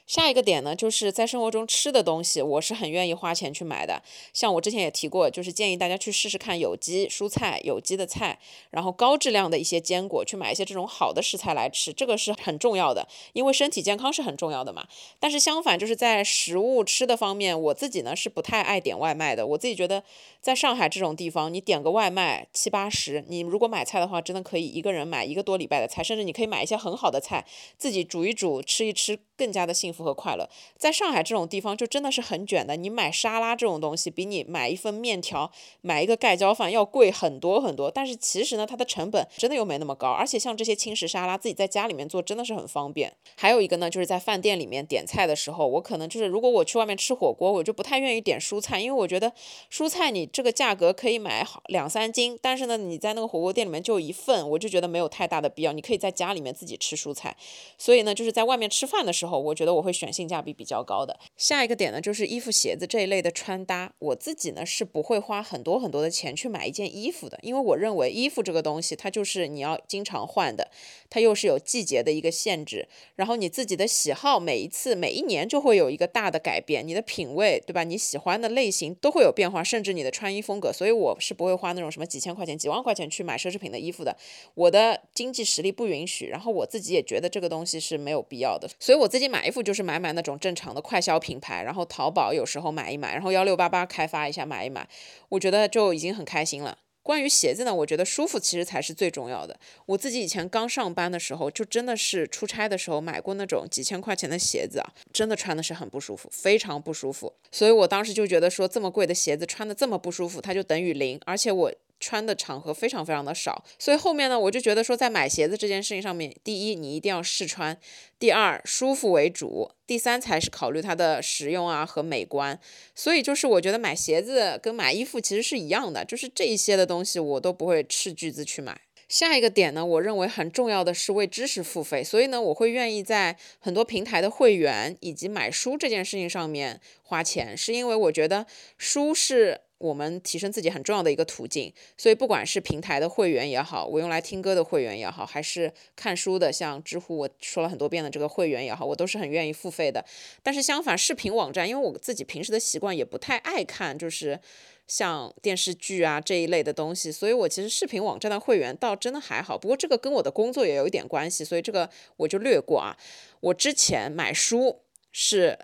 下一个点呢，就是在生活中吃的东西，我是很愿意花钱去买的。像我之前也提过，就是建议大家去试试看有机蔬菜、有机的菜，然后高质量的一些坚果，去买一些这种好的食材来吃，这个是很重要的，因为身体健康是很重要的嘛。但是相反，就是在食物吃的方面，我自己呢是不太爱点外卖的。我自己觉得，在上海这种地方，你点个外卖七八十，你如果买菜的话，真的可以一个人买一个多礼拜的菜，甚至你可以买一些很好的菜，自己煮一煮吃一吃，更加的幸福。和快乐，在上海这种地方就真的是很卷的。你买沙拉这种东西，比你买一份面条、买一个盖浇饭要贵很多很多。但是其实呢，它的成本真的又没那么高。而且像这些轻食沙拉，自己在家里面做真的是很方便。还有一个呢，就是在饭店里面点菜的时候，我可能就是如果我去外面吃火锅，我就不太愿意点蔬菜，因为我觉得蔬菜你这个价格可以买好两三斤，但是呢，你在那个火锅店里面就一份，我就觉得没有太大的必要。你可以在家里面自己吃蔬菜。所以呢，就是在外面吃饭的时候，我觉得我会。会选性价比比较高的。下一个点呢，就是衣服、鞋子这一类的穿搭。我自己呢是不会花很多很多的钱去买一件衣服的，因为我认为衣服这个东西，它就是你要经常换的，它又是有季节的一个限制。然后你自己的喜好，每一次、每一年就会有一个大的改变，你的品味，对吧？你喜欢的类型都会有变化，甚至你的穿衣风格。所以我是不会花那种什么几千块钱、几万块钱去买奢侈品的衣服的。我的经济实力不允许，然后我自己也觉得这个东西是没有必要的。所以我自己买衣服就是。是买买那种正常的快消品牌，然后淘宝有时候买一买，然后幺六八八开发一下买一买，我觉得就已经很开心了。关于鞋子呢，我觉得舒服其实才是最重要的。我自己以前刚上班的时候，就真的是出差的时候买过那种几千块钱的鞋子啊，真的穿的是很不舒服，非常不舒服。所以我当时就觉得说，这么贵的鞋子穿的这么不舒服，它就等于零，而且我。穿的场合非常非常的少，所以后面呢，我就觉得说，在买鞋子这件事情上面，第一你一定要试穿，第二舒服为主，第三才是考虑它的实用啊和美观。所以就是我觉得买鞋子跟买衣服其实是一样的，就是这一些的东西我都不会斥巨资去买。下一个点呢，我认为很重要的是为知识付费，所以呢，我会愿意在很多平台的会员以及买书这件事情上面花钱，是因为我觉得书是。我们提升自己很重要的一个途径，所以不管是平台的会员也好，我用来听歌的会员也好，还是看书的，像知乎我说了很多遍的这个会员也好，我都是很愿意付费的。但是相反，视频网站，因为我自己平时的习惯也不太爱看，就是像电视剧啊这一类的东西，所以我其实视频网站的会员倒真的还好。不过这个跟我的工作也有一点关系，所以这个我就略过啊。我之前买书是。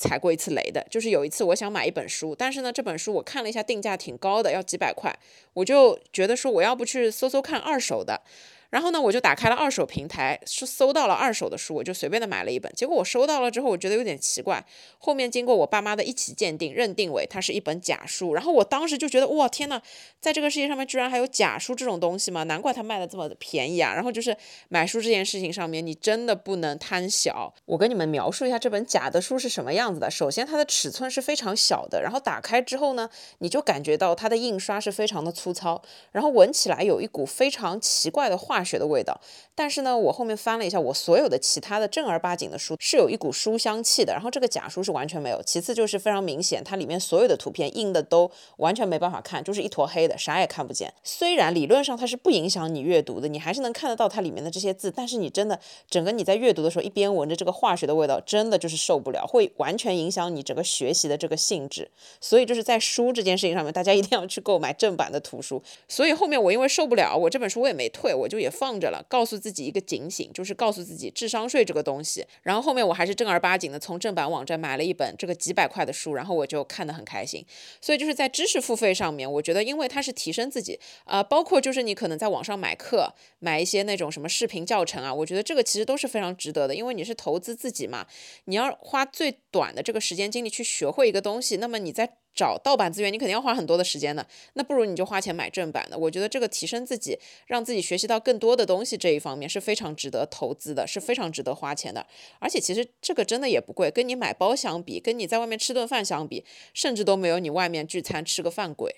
踩过一次雷的，就是有一次我想买一本书，但是呢，这本书我看了一下，定价挺高的，要几百块，我就觉得说我要不去搜搜看二手的。然后呢，我就打开了二手平台，是搜到了二手的书，我就随便的买了一本。结果我收到了之后，我觉得有点奇怪。后面经过我爸妈的一起鉴定，认定为它是一本假书。然后我当时就觉得，哇，天呐，在这个世界上面居然还有假书这种东西吗？难怪它卖的这么便宜啊！然后就是买书这件事情上面，你真的不能贪小。我跟你们描述一下这本假的书是什么样子的。首先，它的尺寸是非常小的，然后打开之后呢，你就感觉到它的印刷是非常的粗糙，然后闻起来有一股非常奇怪的化。化学的味道，但是呢，我后面翻了一下，我所有的其他的正儿八经的书是有一股书香气的，然后这个假书是完全没有。其次就是非常明显，它里面所有的图片印的都完全没办法看，就是一坨黑的，啥也看不见。虽然理论上它是不影响你阅读的，你还是能看得到它里面的这些字，但是你真的整个你在阅读的时候，一边闻着这个化学的味道，真的就是受不了，会完全影响你整个学习的这个性质。所以就是在书这件事情上面，大家一定要去购买正版的图书。所以后面我因为受不了，我这本书我也没退，我就也。放着了，告诉自己一个警醒，就是告诉自己智商税这个东西。然后后面我还是正儿八经的从正版网站买了一本这个几百块的书，然后我就看得很开心。所以就是在知识付费上面，我觉得因为它是提升自己啊，包括就是你可能在网上买课，买一些那种什么视频教程啊，我觉得这个其实都是非常值得的，因为你是投资自己嘛，你要花最短的这个时间精力去学会一个东西，那么你在找盗版资源，你肯定要花很多的时间的。那不如你就花钱买正版的。我觉得这个提升自己，让自己学习到更多的东西这一方面是非常值得投资的，是非常值得花钱的。而且其实这个真的也不贵，跟你买包相比，跟你在外面吃顿饭相比，甚至都没有你外面聚餐吃个饭贵。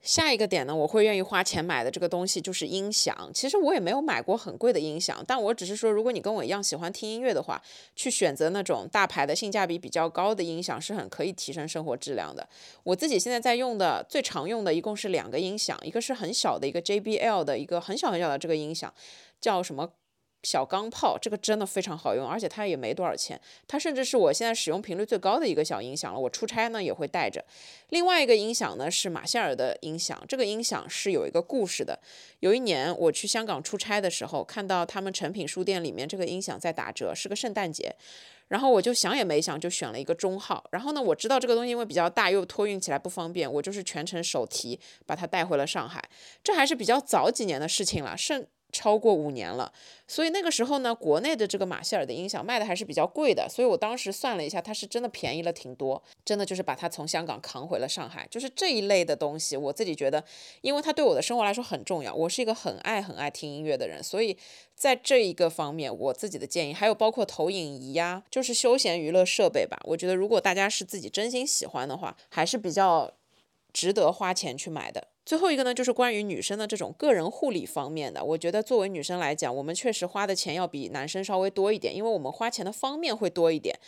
下一个点呢，我会愿意花钱买的这个东西就是音响。其实我也没有买过很贵的音响，但我只是说，如果你跟我一样喜欢听音乐的话，去选择那种大牌的、性价比比较高的音响是很可以提升生活质量的。我自己现在在用的最常用的一共是两个音响，一个是很小的一个 JBL 的一个很小很小的这个音响，叫什么？小钢炮，这个真的非常好用，而且它也没多少钱，它甚至是我现在使用频率最高的一个小音响了。我出差呢也会带着。另外一个音响呢是马歇尔的音响，这个音响是有一个故事的。有一年我去香港出差的时候，看到他们诚品书店里面这个音响在打折，是个圣诞节，然后我就想也没想就选了一个中号。然后呢，我知道这个东西因为比较大又托运起来不方便，我就是全程手提把它带回了上海。这还是比较早几年的事情了，甚。超过五年了，所以那个时候呢，国内的这个马歇尔的音响卖的还是比较贵的，所以我当时算了一下，它是真的便宜了挺多，真的就是把它从香港扛回了上海。就是这一类的东西，我自己觉得，因为它对我的生活来说很重要，我是一个很爱很爱听音乐的人，所以在这一个方面，我自己的建议，还有包括投影仪呀，就是休闲娱乐设备吧，我觉得如果大家是自己真心喜欢的话，还是比较值得花钱去买的。最后一个呢，就是关于女生的这种个人护理方面的。我觉得作为女生来讲，我们确实花的钱要比男生稍微多一点，因为我们花钱的方面会多一点。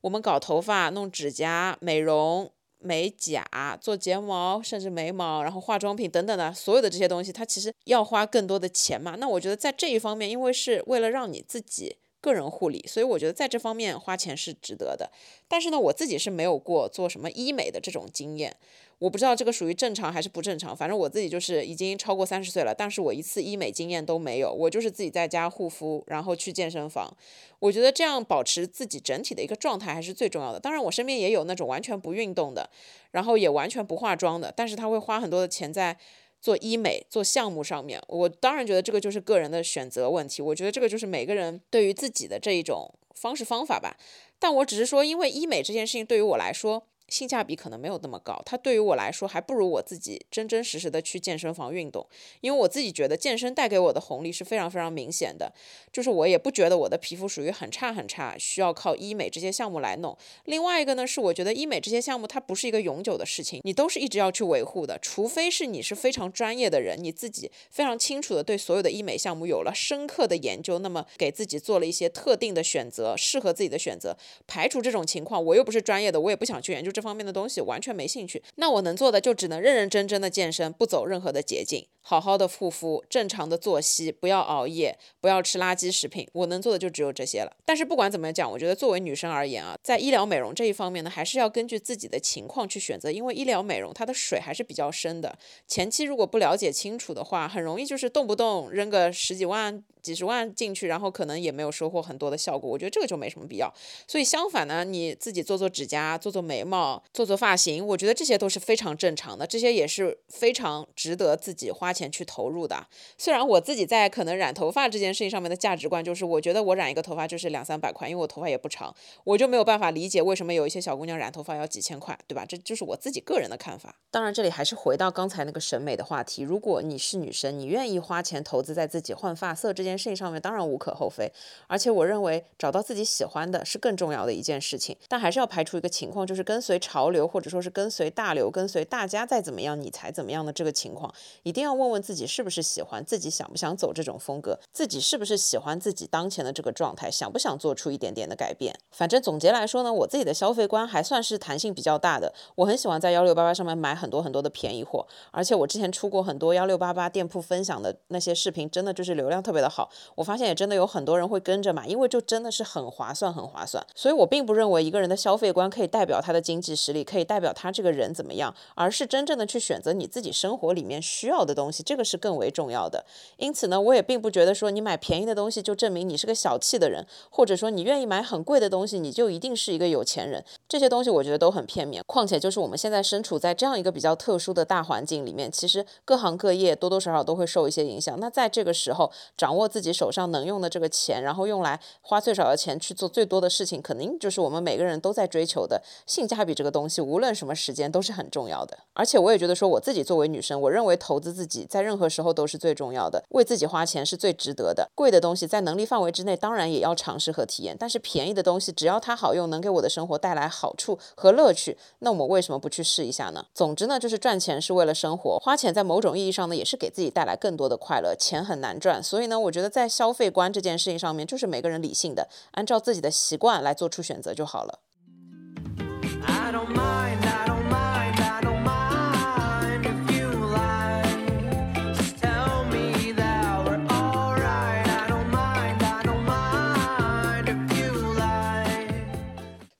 我们搞头发、弄指甲、美容、美甲、做睫毛，甚至眉毛，然后化妆品等等的，所有的这些东西，它其实要花更多的钱嘛。那我觉得在这一方面，因为是为了让你自己。个人护理，所以我觉得在这方面花钱是值得的。但是呢，我自己是没有过做什么医美的这种经验，我不知道这个属于正常还是不正常。反正我自己就是已经超过三十岁了，但是我一次医美经验都没有。我就是自己在家护肤，然后去健身房。我觉得这样保持自己整体的一个状态还是最重要的。当然，我身边也有那种完全不运动的，然后也完全不化妆的，但是他会花很多的钱在。做医美做项目上面，我当然觉得这个就是个人的选择问题。我觉得这个就是每个人对于自己的这一种方式方法吧。但我只是说，因为医美这件事情对于我来说。性价比可能没有那么高，它对于我来说还不如我自己真真实实的去健身房运动，因为我自己觉得健身带给我的红利是非常非常明显的，就是我也不觉得我的皮肤属于很差很差，需要靠医美这些项目来弄。另外一个呢，是我觉得医美这些项目它不是一个永久的事情，你都是一直要去维护的，除非是你是非常专业的人，你自己非常清楚的对所有的医美项目有了深刻的研究，那么给自己做了一些特定的选择，适合自己的选择。排除这种情况，我又不是专业的，我也不想去研究。这方面的东西完全没兴趣，那我能做的就只能认认真真的健身，不走任何的捷径，好好的护肤，正常的作息，不要熬夜，不要吃垃圾食品。我能做的就只有这些了。但是不管怎么讲，我觉得作为女生而言啊，在医疗美容这一方面呢，还是要根据自己的情况去选择，因为医疗美容它的水还是比较深的。前期如果不了解清楚的话，很容易就是动不动扔个十几万。几十万进去，然后可能也没有收获很多的效果，我觉得这个就没什么必要。所以相反呢，你自己做做指甲、做做眉毛、做做发型，我觉得这些都是非常正常的，这些也是非常值得自己花钱去投入的。虽然我自己在可能染头发这件事情上面的价值观就是，我觉得我染一个头发就是两三百块，因为我头发也不长，我就没有办法理解为什么有一些小姑娘染头发要几千块，对吧？这就是我自己个人的看法。当然，这里还是回到刚才那个审美的话题，如果你是女生，你愿意花钱投资在自己换发色这件。事情上面当然无可厚非，而且我认为找到自己喜欢的是更重要的一件事情。但还是要排除一个情况，就是跟随潮流或者说是跟随大流、跟随大家再怎么样你才怎么样的这个情况，一定要问问自己是不是喜欢，自己想不想走这种风格，自己是不是喜欢自己当前的这个状态，想不想做出一点点的改变。反正总结来说呢，我自己的消费观还算是弹性比较大的，我很喜欢在幺六八八上面买很多很多的便宜货，而且我之前出过很多幺六八八店铺分享的那些视频，真的就是流量特别的好。我发现也真的有很多人会跟着买，因为就真的是很划算，很划算。所以我并不认为一个人的消费观可以代表他的经济。实力，可以代表他这个人怎么样，而是真正的去选择你自己生活里面需要的东西，这个是更为重要的。因此呢，我也并不觉得说你买便宜的东西就证明你是个小气的人，或者说你愿意买很贵的东西，你就一定是一个有钱人。这些东西我觉得都很片面。况且就是我们现在身处在这样一个比较特殊的大环境里面，其实各行各业多多少少都会受一些影响。那在这个时候，掌握自己手上能用的这个钱，然后用来花最少的钱去做最多的事情，肯定就是我们每个人都在追求的性价比。这个东西无论什么时间都是很重要的。而且我也觉得说，我自己作为女生，我认为投资自己在任何时候都是最重要的，为自己花钱是最值得的。贵的东西在能力范围之内，当然也要尝试和体验。但是便宜的东西，只要它好用，能给我的生活带来好处和乐趣，那我为什么不去试一下呢？总之呢，就是赚钱是为了生活，花钱在某种意义上呢，也是给自己带来更多的快乐。钱很难赚，所以呢，我觉得在消费观这件事情上面，就是每个人理性的，按照自己的习惯来做出选择就好了。I don't mind, I don't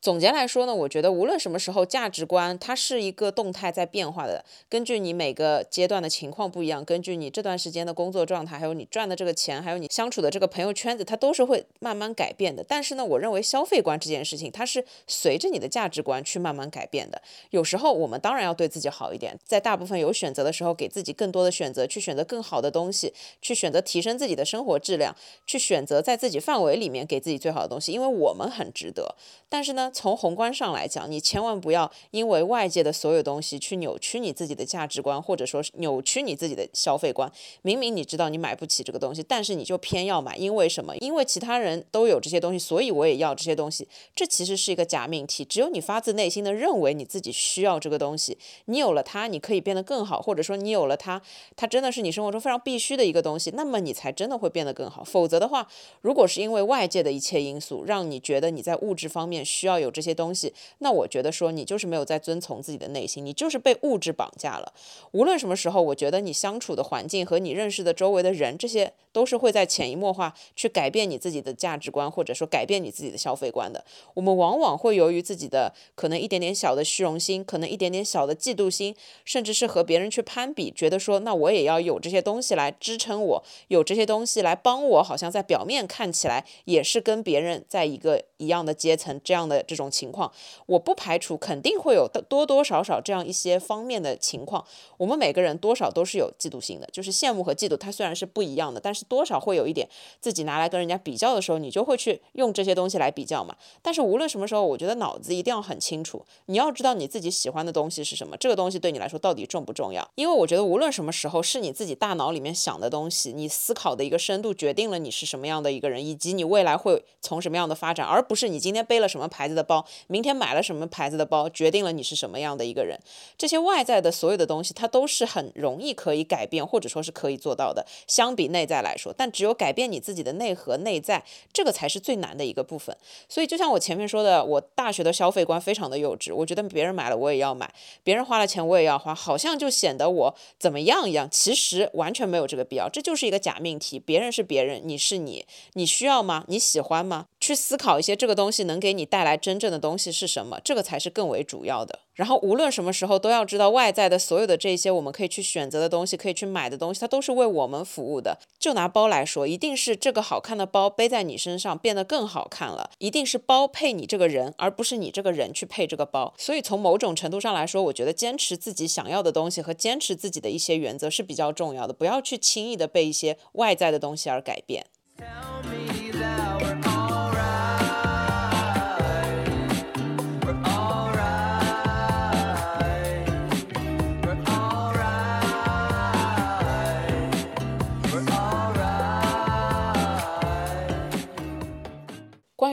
总结来说呢，我觉得无论什么时候，价值观它是一个动态在变化的。根据你每个阶段的情况不一样，根据你这段时间的工作状态，还有你赚的这个钱，还有你相处的这个朋友圈子，它都是会慢慢改变的。但是呢，我认为消费观这件事情，它是随着你的价值观去慢慢改变的。有时候我们当然要对自己好一点，在大部分有选择的时候，给自己更多的选择，去选择更好的东西，去选择提升自己的生活质量，去选择在自己范围里面给自己最好的东西，因为我们很值得。但是呢，从宏观上来讲，你千万不要因为外界的所有东西去扭曲你自己的价值观，或者说扭曲你自己的消费观。明明你知道你买不起这个东西，但是你就偏要买，因为什么？因为其他人都有这些东西，所以我也要这些东西。这其实是一个假命题。只有你发自内心的认为你自己需要这个东西，你有了它，你可以变得更好，或者说你有了它，它真的是你生活中非常必须的一个东西，那么你才真的会变得更好。否则的话，如果是因为外界的一切因素让你觉得你在物质方面，需要有有这些东西，那我觉得说你就是没有在遵从自己的内心，你就是被物质绑架了。无论什么时候，我觉得你相处的环境和你认识的周围的人，这些都是会在潜移默化去改变你自己的价值观，或者说改变你自己的消费观的。我们往往会由于自己的可能一点点小的虚荣心，可能一点点小的嫉妒心，甚至是和别人去攀比，觉得说那我也要有这些东西来支撑我，有这些东西来帮我，好像在表面看起来也是跟别人在一个一样的阶层。这样的这种情况，我不排除肯定会有多多少少这样一些方面的情况。我们每个人多少都是有嫉妒心的，就是羡慕和嫉妒，它虽然是不一样的，但是多少会有一点自己拿来跟人家比较的时候，你就会去用这些东西来比较嘛。但是无论什么时候，我觉得脑子一定要很清楚，你要知道你自己喜欢的东西是什么，这个东西对你来说到底重不重要？因为我觉得无论什么时候，是你自己大脑里面想的东西，你思考的一个深度决定了你是什么样的一个人，以及你未来会从什么样的发展，而不是你今天背了什么牌子的包，明天买了什么牌子的包，决定了你是什么样的一个人。这些外在的所有的东西，它都是很容易可以改变，或者说是可以做到的。相比内在来说，但只有改变你自己的内核、内在，这个才是最难的一个部分。所以，就像我前面说的，我大学的消费观非常的幼稚，我觉得别人买了我也要买，别人花了钱我也要花，好像就显得我怎么样一样。其实完全没有这个必要，这就是一个假命题。别人是别人，你是你，你需要吗？你喜欢吗？去思考一些这个东西能给你带来真正的东西是什么，这个才是更为主要的。然后无论什么时候都要知道，外在的所有的这些我们可以去选择的东西，可以去买的东西，它都是为我们服务的。就拿包来说，一定是这个好看的包背在你身上变得更好看了，一定是包配你这个人，而不是你这个人去配这个包。所以从某种程度上来说，我觉得坚持自己想要的东西和坚持自己的一些原则是比较重要的，不要去轻易的被一些外在的东西而改变。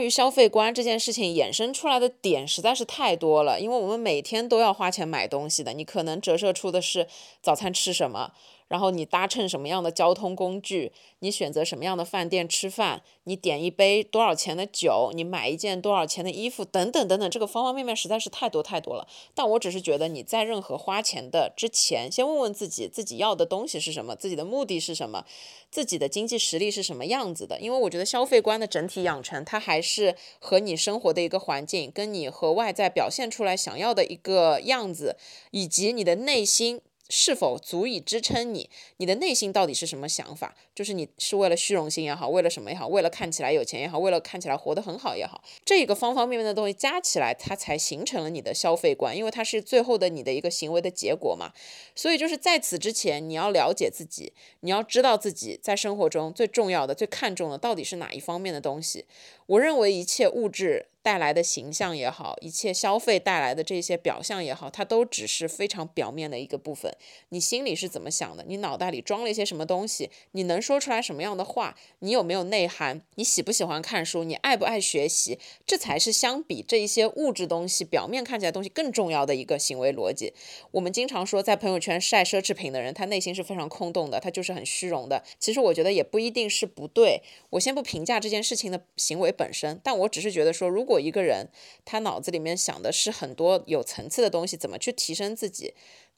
对于消费观这件事情衍生出来的点实在是太多了，因为我们每天都要花钱买东西的。你可能折射出的是早餐吃什么，然后你搭乘什么样的交通工具，你选择什么样的饭店吃饭，你点一杯多少钱的酒，你买一件多少钱的衣服，等等等等，这个方方面面实在是太多太多了。但我只是觉得你在任何花钱的之前，先问问自己自己要的东西是什么，自己的目的是什么，自己的经济实力是什么样子的。因为我觉得消费观的整体养成，它还是和你生活的一个环境，跟你和外在表现出来想要的一个样子，以及你的内心。是否足以支撑你？你的内心到底是什么想法？就是你是为了虚荣心也好，为了什么也好，为了看起来有钱也好，为了看起来活得很好也好，这个方方面面的东西加起来，它才形成了你的消费观，因为它是最后的你的一个行为的结果嘛。所以就是在此之前，你要了解自己，你要知道自己在生活中最重要的、最看重的到底是哪一方面的东西。我认为一切物质。带来的形象也好，一切消费带来的这些表象也好，它都只是非常表面的一个部分。你心里是怎么想的？你脑袋里装了一些什么东西？你能说出来什么样的话？你有没有内涵？你喜不喜欢看书？你爱不爱学习？这才是相比这一些物质东西表面看起来东西更重要的一个行为逻辑。我们经常说，在朋友圈晒奢侈品的人，他内心是非常空洞的，他就是很虚荣的。其实我觉得也不一定是不对。我先不评价这件事情的行为本身，但我只是觉得说，如果果一个人他脑子里面想的是很多有层次的东西，怎么去提升自己？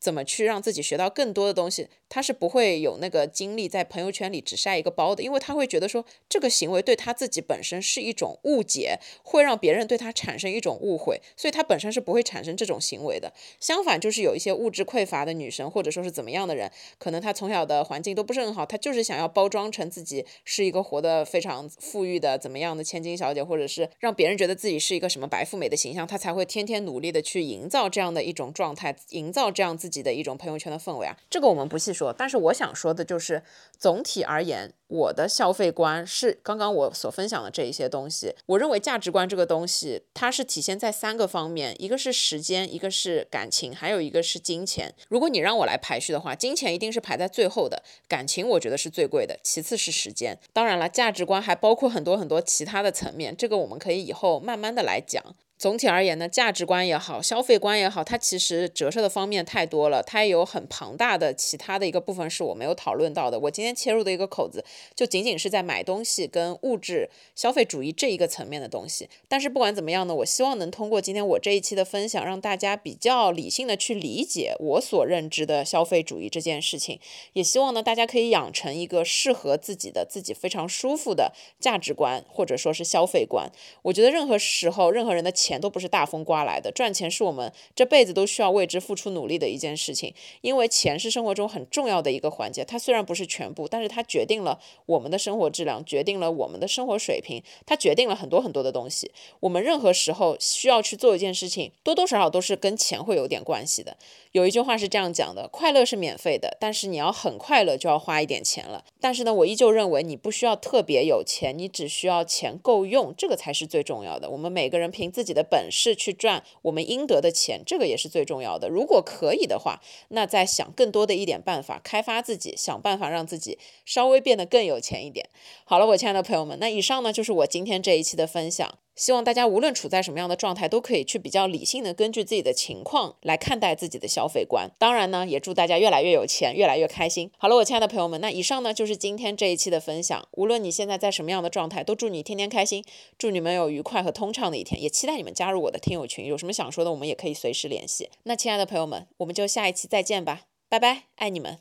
怎么去让自己学到更多的东西？他是不会有那个精力在朋友圈里只晒一个包的，因为他会觉得说这个行为对他自己本身是一种误解，会让别人对他产生一种误会，所以他本身是不会产生这种行为的。相反，就是有一些物质匮乏的女生，或者说是怎么样的人，可能她从小的环境都不是很好，她就是想要包装成自己是一个活得非常富裕的怎么样的千金小姐，或者是让别人觉得自己是一个什么白富美的形象，她才会天天努力的去营造这样的一种状态，营造这样自己的一种朋友圈的氛围啊。这个我们不细说，但是我想说的就是，总体而言。我的消费观是刚刚我所分享的这一些东西。我认为价值观这个东西，它是体现在三个方面：一个是时间，一个是感情，还有一个是金钱。如果你让我来排序的话，金钱一定是排在最后的，感情我觉得是最贵的，其次是时间。当然了，价值观还包括很多很多其他的层面，这个我们可以以后慢慢的来讲。总体而言呢，价值观也好，消费观也好，它其实折射的方面太多了，它也有很庞大的其他的一个部分是我没有讨论到的。我今天切入的一个口子，就仅仅是在买东西跟物质消费主义这一个层面的东西。但是不管怎么样呢，我希望能通过今天我这一期的分享，让大家比较理性的去理解我所认知的消费主义这件事情。也希望呢，大家可以养成一个适合自己的、自己非常舒服的价值观，或者说是消费观。我觉得任何时候，任何人的。钱都不是大风刮来的，赚钱是我们这辈子都需要为之付出努力的一件事情。因为钱是生活中很重要的一个环节，它虽然不是全部，但是它决定了我们的生活质量，决定了我们的生活水平，它决定了很多很多的东西。我们任何时候需要去做一件事情，多多少少都是跟钱会有点关系的。有一句话是这样讲的：快乐是免费的，但是你要很快乐就要花一点钱了。但是呢，我依旧认为你不需要特别有钱，你只需要钱够用，这个才是最重要的。我们每个人凭自己。的本事去赚我们应得的钱，这个也是最重要的。如果可以的话，那再想更多的一点办法，开发自己，想办法让自己稍微变得更有钱一点。好了，我亲爱的朋友们，那以上呢就是我今天这一期的分享。希望大家无论处在什么样的状态，都可以去比较理性的根据自己的情况来看待自己的消费观。当然呢，也祝大家越来越有钱，越来越开心。好了，我亲爱的朋友们，那以上呢就是今天这一期的分享。无论你现在在什么样的状态，都祝你天天开心，祝你们有愉快和通畅的一天，也期待你们加入我的听友群。有什么想说的，我们也可以随时联系。那亲爱的朋友们，我们就下一期再见吧，拜拜，爱你们。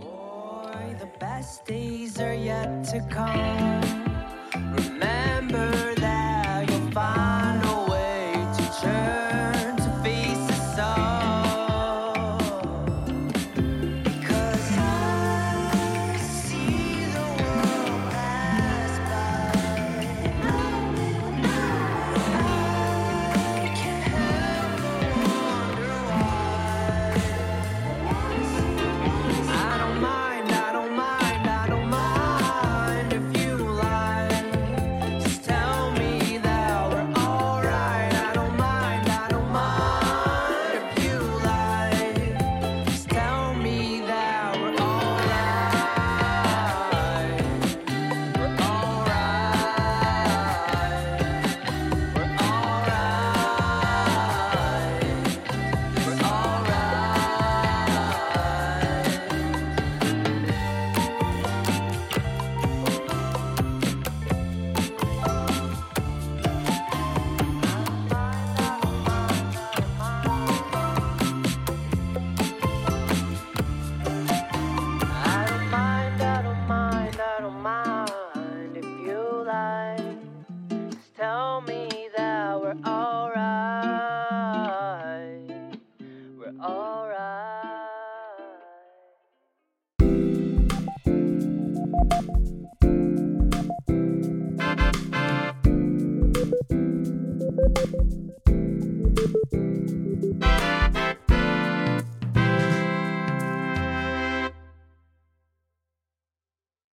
Boy,